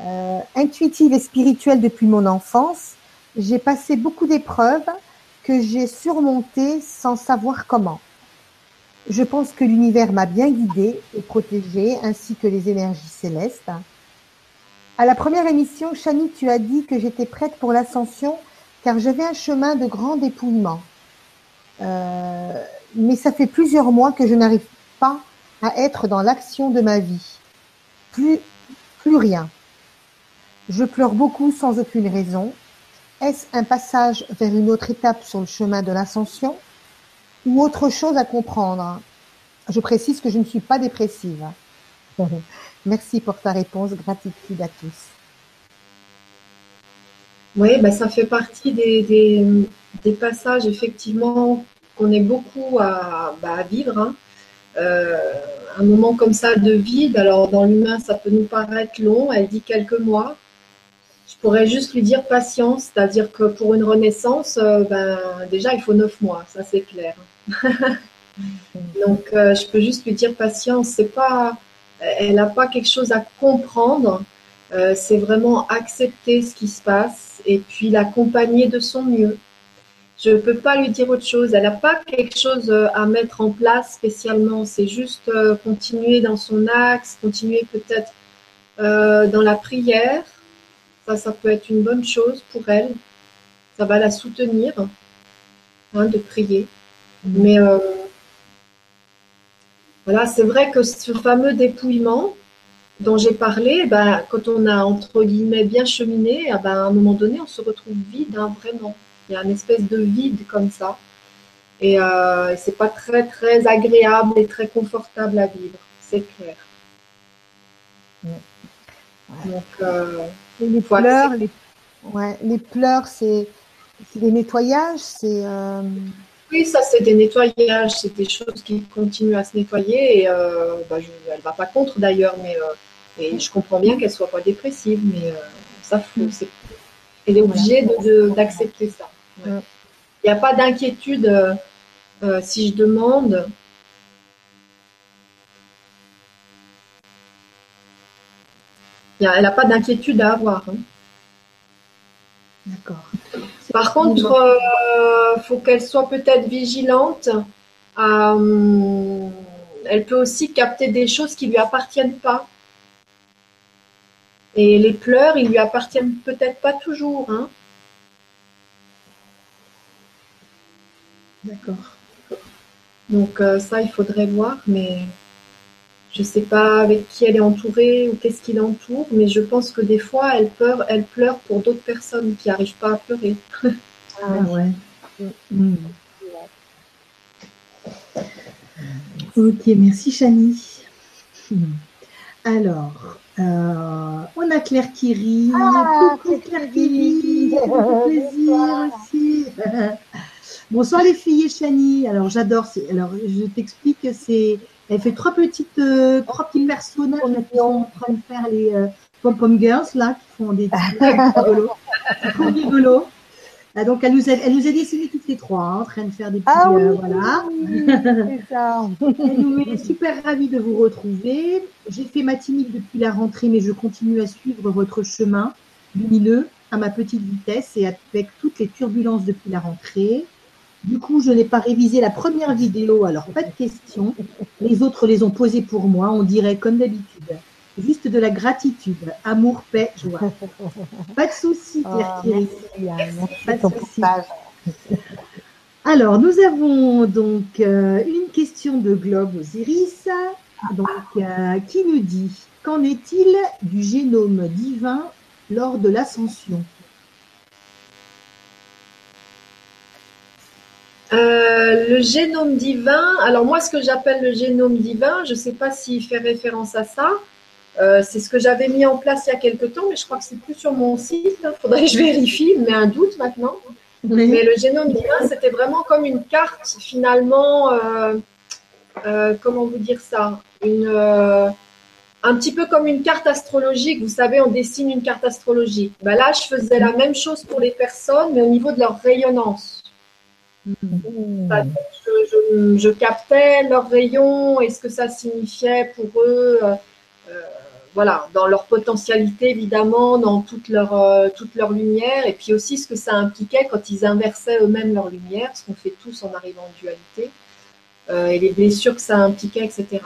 Euh, intuitive et spirituelle depuis mon enfance, j'ai passé beaucoup d'épreuves que j'ai surmontées sans savoir comment. Je pense que l'univers m'a bien guidée et protégée, ainsi que les énergies célestes. À la première émission, Chani, tu as dit que j'étais prête pour l'ascension car j'avais un chemin de grand dépouillement. Euh, mais ça fait plusieurs mois que je n'arrive pas à être dans l'action de ma vie. Plus, plus rien. Je pleure beaucoup sans aucune raison. Est-ce un passage vers une autre étape sur le chemin de l'ascension? Ou autre chose à comprendre Je précise que je ne suis pas dépressive. Merci pour ta réponse. Gratitude à tous. Oui, bah, ça fait partie des, passages effectivement qu'on est beaucoup à, bah, vivre. Hein. Euh, un moment comme ça de vide, alors dans l'humain ça peut nous paraître long, elle dit quelques mois. Je pourrais juste lui dire patience, c'est-à-dire que pour une renaissance, euh, ben, déjà il faut neuf mois, ça c'est clair. Donc euh, je peux juste lui dire patience, c'est pas, elle n'a pas quelque chose à comprendre, c'est vraiment accepter ce qui se passe et puis l'accompagner de son mieux. Je ne peux pas lui dire autre chose. Elle n'a pas quelque chose euh, à mettre en place spécialement. C'est juste euh, continuer dans son axe, continuer peut-être euh, dans la prière. Ça, ça peut être une bonne chose pour elle. Ça va la soutenir hein, de prier. Mm. Mais voilà, c'est vrai que ce fameux dépouillement dont j'ai parlé, ben, quand on a entre guillemets bien cheminé, ben, à un moment donné, on se retrouve vide, hein, vraiment. Il y a une espèce de vide comme ça. Et euh, c'est pas très très agréable et très confortable à vivre, c'est clair. Donc, euh, les, pleurs, les, ouais, les pleurs, c'est des nettoyages, c'est. Euh, oui, ça c'est des nettoyages, c'est des choses qui continuent à se nettoyer. Et euh, bah, elle va pas contre d'ailleurs, mais et je comprends bien qu'elle soit pas dépressive, mais ça faut, elle est obligée d'accepter ça. Il n'y a pas d'inquiétude si je demande. Elle n'a pas d'inquiétude à avoir. Hein. D'accord. Par contre, il euh, faut qu'elle soit peut-être vigilante. elle peut aussi capter des choses qui ne lui appartiennent pas. Et les pleurs, ils lui appartiennent peut-être pas toujours. Hein. D'accord. Donc euh, ça, il faudrait voir, mais je ne sais pas avec qui elle est entourée ou qu'est-ce qui l'entoure, mais je pense que des fois, elle pleure, elle pleure pour d'autres personnes qui n'arrivent pas à pleurer. ah ouais. Mm. Ok, merci Chani. Alors, euh, on a Claire qui rit. Ah, Claire qui rit. plaisir aussi. Bonsoir les filles et Chani. Alors j'adore. Alors je t'explique. C'est. Elle fait trois petites, euh, trois petits personnages qui sont en train de faire les euh, pom pom girls là, qui font des rigolos. Trop rigolo. Ah, donc elle nous a, elle nous a dessiné toutes les trois, hein, en train de faire des petits, ah oui, euh, voilà. ça. elle nous est super ravie de vous retrouver. J'ai fait ma timide depuis la rentrée, mais je continue à suivre votre chemin lumineux à ma petite vitesse et avec toutes les turbulences depuis la rentrée. Du coup, je n'ai pas révisé la première vidéo, alors pas de questions. Les autres les ont posées pour moi, on dirait comme d'habitude. Juste de la gratitude, amour, paix, joie. Pas de souci, Claire Pas de souci. Alors, nous avons donc euh, une question de Globe Osiris, donc, euh, qui nous dit Qu'en est-il du génome divin lors de l'ascension? Euh, le génome divin, alors moi ce que j'appelle le génome divin, je ne sais pas s'il fait référence à ça, euh, c'est ce que j'avais mis en place il y a quelque temps, mais je crois que c'est plus sur mon site, il faudrait que je vérifie, mais un doute maintenant. Mais le génome divin, c'était vraiment comme une carte finalement, euh, comment vous dire ça, une, un petit peu comme une carte astrologique, vous savez, on dessine une carte astrologique. Ben là, je faisais la même chose pour les personnes, mais au niveau de leur rayonnance. Mm. Je, captais leurs rayons et ce que ça signifiait pour eux, euh, euh, voilà, dans leur potentialité évidemment, dans toute leur, euh, toute leur lumière, et puis aussi ce que ça impliquait quand ils inversaient eux-mêmes leur lumière, ce qu'on fait tous en arrivant en dualité. et les blessures que ça impliquait, etc.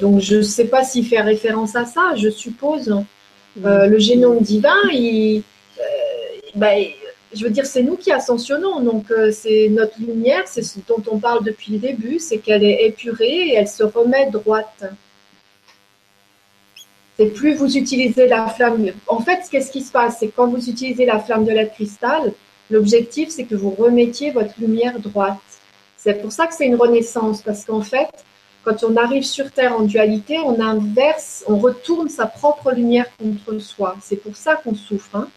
donc je ne sais pas s'il fait référence à ça, je suppose. le génome divin, il, bah, je veux dire, c'est nous qui ascensionnons. Donc, c'est notre lumière, c'est ce dont on parle depuis le début, c'est qu'elle est épurée et elle se remet droite. C'est plus vous utilisez la flamme. En fait, qu'est-ce qui se passe? C'est quand vous utilisez la flamme de la cristal, l'objectif, c'est que vous remettiez votre lumière droite. C'est pour ça que c'est une renaissance, parce qu'en fait, quand on arrive sur Terre en dualité, on inverse, on retourne sa propre lumière contre soi. C'est pour ça qu'on souffre. Hein.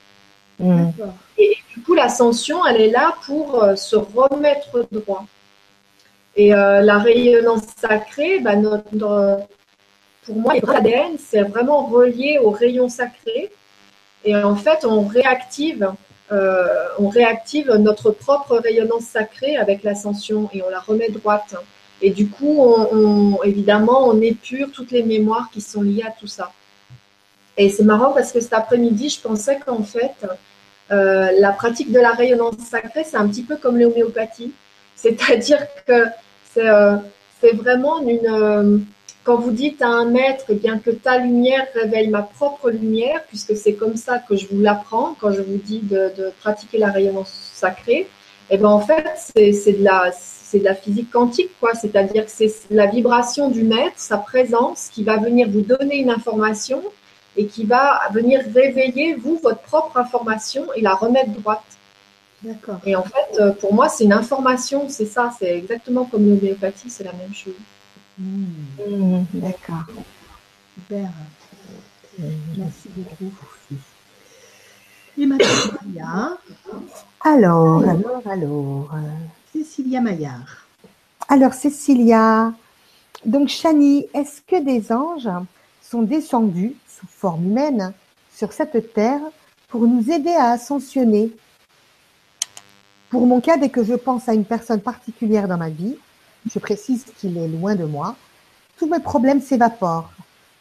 Mm. Et, du coup, l'ascension, elle est là pour euh, se remettre droit. Et euh, la rayonnance sacrée, bah, notre, pour moi, l'ADN, c'est vraiment relié au rayon sacré. Et en fait, on réactive, euh, on réactive notre propre rayonnance sacrée avec l'ascension et on la remet droite. Et du coup, on, évidemment, on épure toutes les mémoires qui sont liées à tout ça. Et c'est marrant parce que cet après-midi, je pensais qu'en fait, euh, la pratique de la rayonnance sacrée, c'est un petit peu comme l'homéopathie. C'est-à-dire que c'est euh, vraiment une quand vous dites à un maître, eh bien que ta lumière révèle ma propre lumière, puisque c'est comme ça que je vous l'apprends quand je vous dis de, pratiquer la rayonnance sacrée, eh bien en fait c'est de la de la physique quantique quoi, c'est-à-dire que c'est la vibration du maître, sa présence qui va venir vous donner une information et qui va venir réveiller vous votre propre information et la remettre droite. D'accord. Et en fait, euh, pour moi, c'est une information, c'est ça, c'est exactement comme l'homéopathie, c'est la même chose. Mmh. D'accord. Super. Merci beaucoup. Et maintenant, Alors, alors, alors. Cécilia Maillard. Alors, Cécilia, donc Chani, est-ce que des anges sont descendus sous forme humaine sur cette terre pour nous aider à ascensionner Pour mon cas, dès que je pense à une personne particulière dans ma vie, je précise qu'il est loin de moi. Tous mes problèmes s'évaporent.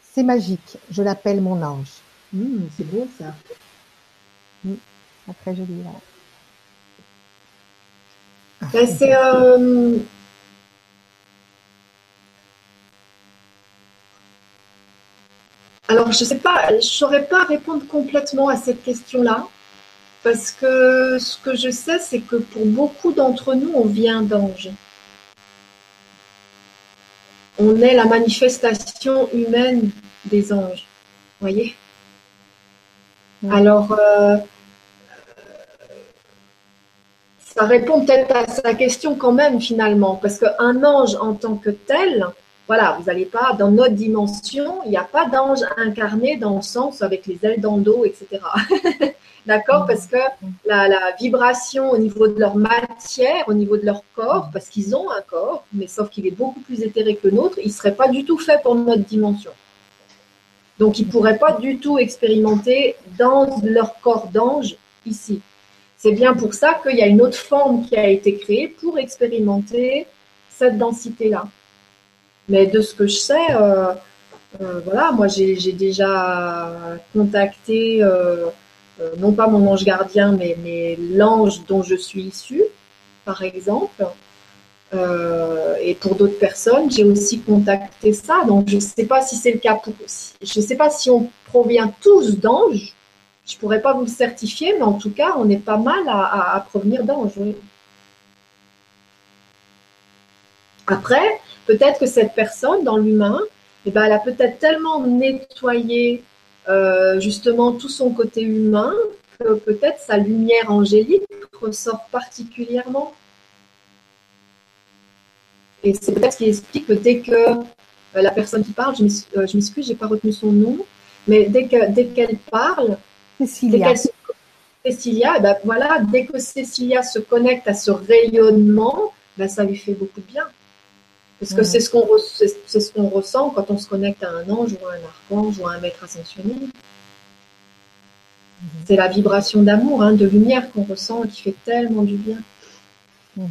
C'est magique. Je l'appelle mon ange. Mmh, c'est beau ça. Mmh, très joli. Ben, c'est euh, Alors, je ne sais pas, je ne saurais pas répondre complètement à cette question-là, parce que ce que je sais, c'est que pour beaucoup d'entre nous, on vient d'ange on est la manifestation humaine des anges. Voyez? Alors, euh, ça répond peut-être à sa question quand même finalement, parce qu'un ange en tant que tel, voilà, vous n'allez pas dans notre dimension, il n'y a pas d'ange incarné dans le sens avec les ailes dans le dos, etc. D'accord? Parce que la, vibration au niveau de leur matière, au niveau de leur corps, parce qu'ils ont un corps, mais sauf qu'il est beaucoup plus éthéré que le nôtre, il ne serait pas du tout fait pour notre dimension. Donc, ils ne pourraient pas du tout expérimenter dans leur corps d'ange ici. C'est bien pour ça qu'il y a une autre forme qui a été créée pour expérimenter cette densité-là. Mais de ce que je sais, euh, euh, voilà, moi j'ai déjà contacté euh, non pas mon ange gardien, mais, l'ange dont je suis issue, par exemple. Et pour d'autres personnes, j'ai aussi contacté ça. Donc, je ne sais pas si c'est le cas pour. Je ne sais pas si on provient tous d'anges. Je ne pourrais pas vous le certifier, mais en tout cas, on est pas mal à, provenir d'anges. Après, peut-être que cette personne, dans l'humain, eh ben, elle a peut-être tellement nettoyé euh, justement tout son côté humain, que peut-être sa lumière angélique ressort particulièrement. Et c'est peut-être ce qui explique que dès que euh, la personne qui parle, je euh, m'excuse, je n'ai pas retenu son nom, mais dès qu'elle dès qu'elle parle, Cécilia. Cécilia, ben voilà, dès que Cécilia se connecte à ce rayonnement, ben ça lui fait beaucoup de bien. Parce que c'est ce qu'on ce ressent quand on se connecte à un ange ou à un archange ou à un maître ascensionné. Mhm. C'est la vibration d'amour, hein, de lumière qu'on ressent et qui fait tellement du bien. Mhm.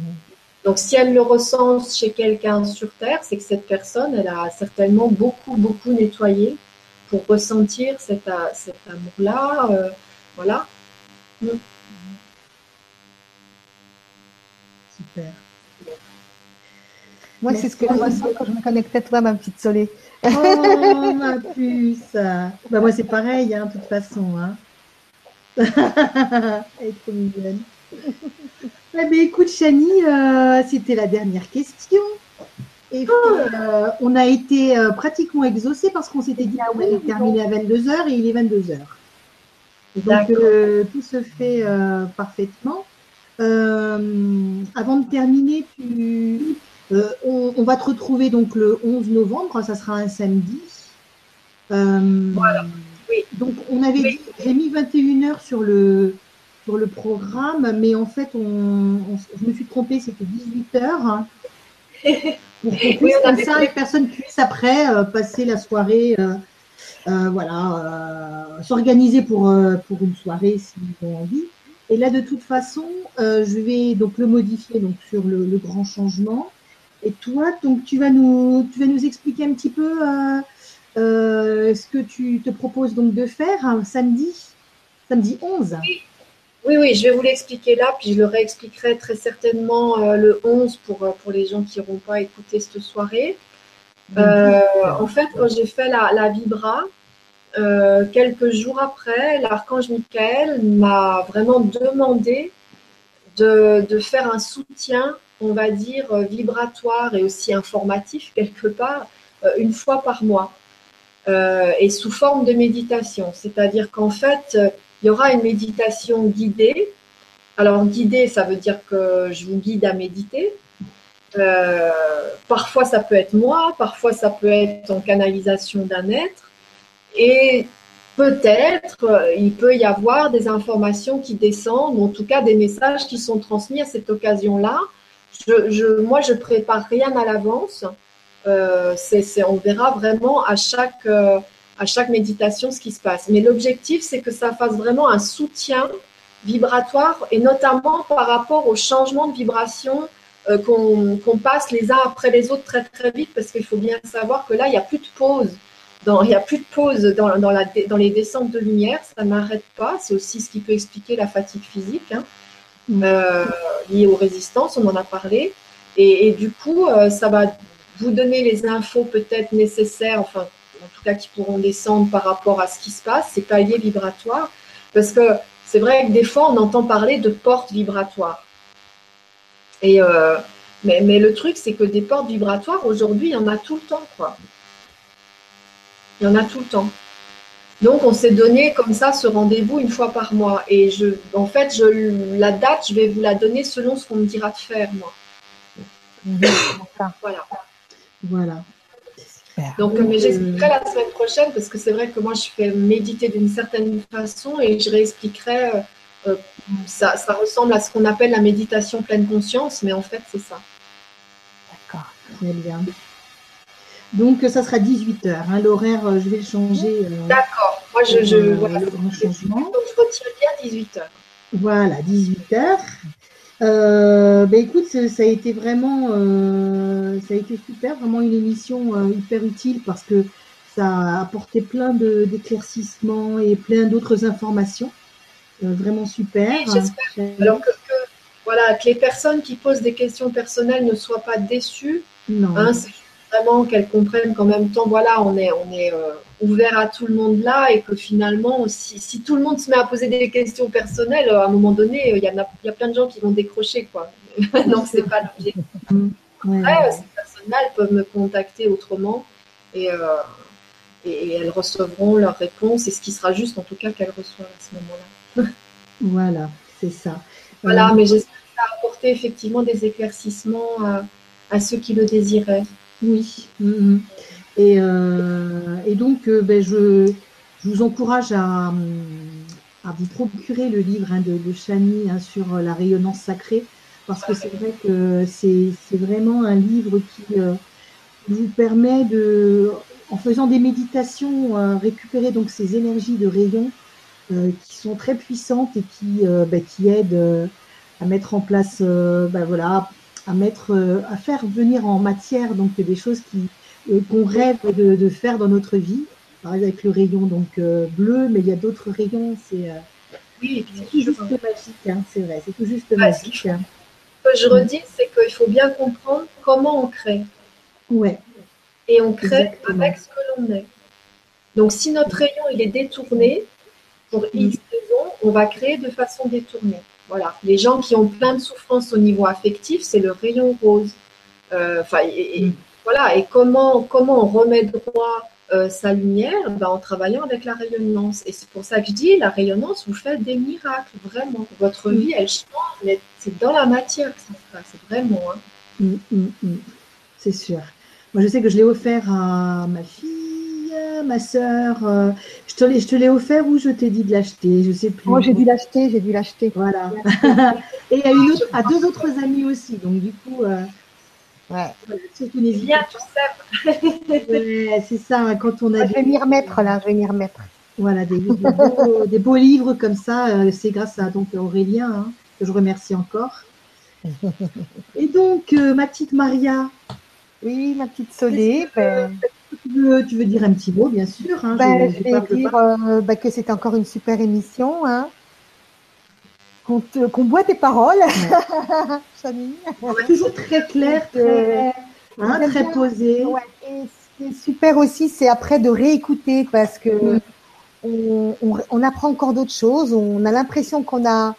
Donc si elle le ressent chez quelqu'un sur Terre, c'est que cette personne, elle a certainement beaucoup, beaucoup nettoyé pour ressentir cet, cet amour-là. Euh, voilà. Mm. Super. Moi, c'est ce que je ressens quand je me connecte à toi, ma petite Soleil. Oh, ma puce. Bah, moi, c'est pareil, hein, de toute façon. Hein. Elle est trop mignonne. Eh écoute, Chani, euh, c'était la dernière question. Et euh, on a été euh, pratiquement exaucé parce qu'on s'était dit qu'on allait terminer à 22h et il est 22h. Donc, tout se fait parfaitement. avant de terminer, on, va te retrouver donc le 11 novembre, ça sera un samedi. voilà. Oui. Donc, on avait dit, j'ai mis 21h sur le, sur le programme, mais en fait, on, je me suis trompée, c'était 18 heures. Pour comme ça, les personnes puissent après euh, passer la soirée, euh, euh, voilà, s'organiser pour, pour une soirée s'ils ont envie. Et là, de toute façon, je vais donc le modifier donc sur le, grand changement. Et toi, donc tu vas nous, tu vas nous expliquer un petit peu ce que tu te proposes donc de faire un samedi, samedi 11. Oui, oui, je vais vous l'expliquer là, puis je le réexpliquerai très certainement euh, le 11 pour, euh, pour les gens qui n'auront pas écouté cette soirée. Euh, en fait, quand j'ai fait la, la Vibra, quelques jours après, l'archange Michael m'a vraiment demandé de, de, faire un soutien, on va dire, vibratoire et aussi informatif quelque part, une fois par mois, et sous forme de méditation. C'est-à-dire qu'en fait, il y aura une méditation guidée. Alors, guidée, ça veut dire que je vous guide à méditer. Euh, parfois, ça peut être moi, parfois, ça peut être en canalisation d'un être. Et peut-être, euh, il peut y avoir des informations qui descendent, en tout cas des messages qui sont transmis à cette occasion-là. Je, moi, je prépare rien à l'avance. Euh, on verra vraiment à chaque, à chaque méditation ce qui se passe. Mais l'objectif, c'est que ça fasse vraiment un soutien vibratoire et notamment par rapport au changement de vibration euh, qu'on passe les uns après les autres très très vite parce qu'il faut bien savoir que là, il n'y a plus de pause. Dans, il n'y a plus de pause dans, les descentes de lumière, ça n'arrête pas. C'est aussi ce qui peut expliquer la fatigue physique hein, euh, liée aux résistances, on en a parlé. Et, du coup, euh, ça va vous donner les infos peut-être nécessaires, enfin en tout cas qui pourront descendre par rapport à ce qui se passe, ces paliers vibratoires. Parce que c'est vrai que des fois, on entend parler de portes vibratoires. Et, euh, mais, mais, le truc, c'est que des portes vibratoires, aujourd'hui, il y en a tout le temps. Quoi. Il y en a tout le temps. Donc, on s'est donné comme ça ce rendez-vous une fois par mois. Et je, en fait, je, la date, je vais vous la donner selon ce qu'on me dira de faire, moi. Voilà. Voilà. Donc, mais j'expliquerai la semaine prochaine parce que c'est vrai que moi, je fais méditer d'une certaine façon et je réexpliquerai. Euh, euh, ça, ça, ressemble à ce qu'on appelle la méditation pleine conscience, mais en fait, c'est ça. D'accord, très bien. Donc, ça sera 18h. Hein, L'horaire, euh, je vais le changer. D'accord. Moi, je, je, voilà, le grand changement. Donc, je retire bien 18h. Voilà, 18h. Euh, ben écoute, ça a été vraiment, euh, ça a été super, vraiment une émission euh, hyper utile parce que ça a apporté plein d'éclaircissements et plein d'autres informations. vraiment super. J'espère. Alors que, voilà, que les personnes qui posent des questions personnelles ne soient pas déçues. Non. Hein, vraiment qu'elles comprennent qu'en même temps, voilà, on est, on est euh, ouvert à tout le monde là et que finalement, si, si, tout le monde se met à poser des questions personnelles, à un moment donné, il y, a, il y a plein de gens qui vont décrocher, quoi. Donc, c'est pas l'objectif. Après, ces personnes-là, peuvent me contacter autrement et, euh, et, elles recevront leurs réponses et ce qui sera juste, en tout cas, qu'elles reçoivent à ce moment-là. voilà, c'est ça. Voilà, euh, mais j'espère que ça a apporté effectivement des éclaircissements à, à ceux qui le désiraient. Oui. Mm-hmm. Et, euh, et, donc, euh, ben, je, vous encourage à, vous procurer le livre hein, de, de Chani hein, sur la rayonnance sacrée, parce que c'est vrai que c'est vraiment un livre qui euh, vous permet de, en faisant des méditations, récupérer donc ces énergies de rayons qui sont très puissantes et qui, ben, qui aident à mettre en place, ben, voilà, à mettre, euh, à faire venir en matière donc des choses qui euh, qu'on rêve de, de, faire dans notre vie. Par exemple, avec le rayon donc euh, bleu, mais il y a d'autres rayons. C'est oui, tout juste magique, hein, c'est vrai, c'est tout juste magique. Ce que que je redis, c'est qu'il faut bien comprendre comment on crée. Ouais. Et on crée Exactement. avec ce que l'on est. Donc, si notre rayon il est détourné, pour X raisons, on va créer de façon détournée. Voilà. Les gens qui ont plein de souffrances au niveau affectif, c'est le rayon rose. Euh, Enfin, et, et- Mm. voilà. Et comment, comment on remet droit euh, sa lumière? Ben, En travaillant avec la rayonnance. Et c'est pour ça que je dis, la rayonnance vous fait des miracles, vraiment. Votre Mm. vie, elle change, mais c'est dans la matière que ça se passe, vraiment. hein. Mm. C'est sûr. Moi, je sais que je l'ai offert à ma fille, ma sœur. euh, je te l'ai, je te l'ai offert ou je t'ai dit de l'acheter Je sais plus. Moi, j'ai dû l'acheter, j'ai dû l'acheter. Voilà. Et à, une autre, à deux autres amis aussi. Donc, du coup, euh, Ouais. voilà, surtout pas. tout ça. Ouais, c'est ça, hein, quand on a Je vais des, m'y remettre là, je vais m'y remettre. voilà, des, des beaux, des beaux livres comme ça, euh, c'est grâce à donc, Aurélien, hein, que je remercie encore. Et donc, euh, ma petite Maria, Oui, ma petite Solé, tu veux, tu veux dire un petit mot, bien sûr. Hein, ben, je- vais dire euh, ben, que c'est encore une super émission. Hein. Qu'on boit tes paroles, Chani. toujours très clair, très, hein, très posé. Ouais, et ce qui est super aussi, c'est après de réécouter parce que Mm. on, on- on apprend encore d'autres choses. On a l'impression qu'on a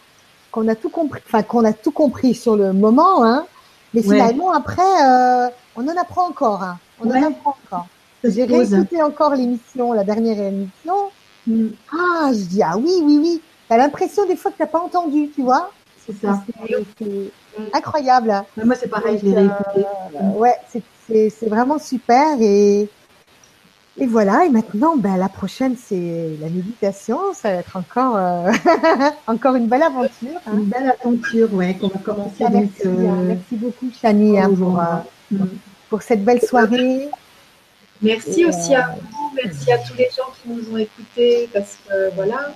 qu'on a tout compris, enfin qu'on a tout compris sur le moment, hein. Mais Ouais. finalement après, euh, on en apprend encore. hein. On Ouais. en apprend encore. J'ai réécouté encore l'émission, la dernière émission. Mm, Ah, je dis ah oui, oui, oui. T'as l'impression des fois que t'as pas entendu, tu vois. C'est ça. C'est c'est incroyable. Mais Moi, c'est pareil, je l'ai réécouté. Euh, ouais, c'est- vraiment super et et voilà. Et maintenant, ben la prochaine c'est la méditation. Ça va être encore euh, encore une belle aventure. hein. Une belle aventure, ouais, qu'on va commencer Ah, merci, hein. euh, merci beaucoup, Chani, hein, pour, Mm. pour cette belle soirée. Merci Et, aussi euh, à vous, merci à tous les gens qui nous ont écoutés parce que voilà,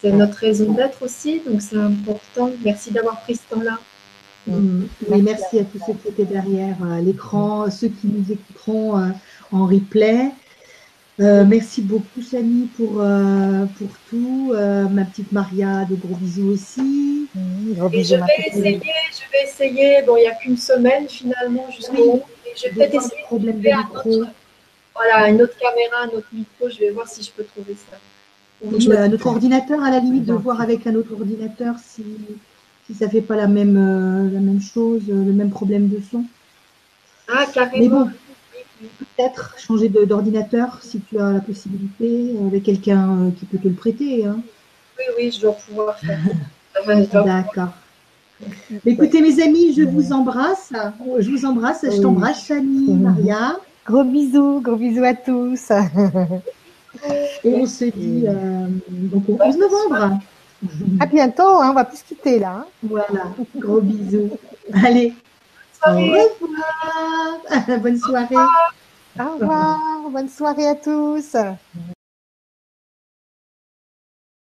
c'est notre raison d'être aussi, donc c'est important. Merci d'avoir pris ce temps-là. Mm. Merci Et merci à tous ceux qui étaient derrière euh, l'écran, ceux qui nous écouteront euh, en replay. Euh, merci beaucoup, Chani, pour, euh, pour tout. Euh, ma petite Maria, de gros bisous aussi. Mmh, gros Et je bisous, vais essayer, je vais essayer. Bon, il n'y a qu'une semaine finalement jusqu'au Oui. 11, et je vais peut-être essayer de trouver un autre, voilà, une autre caméra, un autre micro. Je vais voir si je peux trouver ça. Oui, euh, notre ordinateur, à la limite, de voir avec un autre ordinateur si, si ça fait pas la même, euh, la même chose, euh, le même problème de son. Ah, Mais carrément. bon, peut-être changer d'ordinateur si tu as la possibilité, euh, avec quelqu'un qui peut te le prêter. hein. Oui, oui, je dois pouvoir faire. Je dois- D'accord. Écoutez, mes amis, je vous embrasse. Je vous embrasse. Je t'embrasse, Chani. Maria. Gros bisous, gros bisous à tous. Et on se dit euh, donc au 11 novembre. À bientôt, hein, on va plus se quitter là. hein. Voilà. Gros bisous. Allez. Au revoir. Bonne soirée. Au revoir, bonne soirée à tous.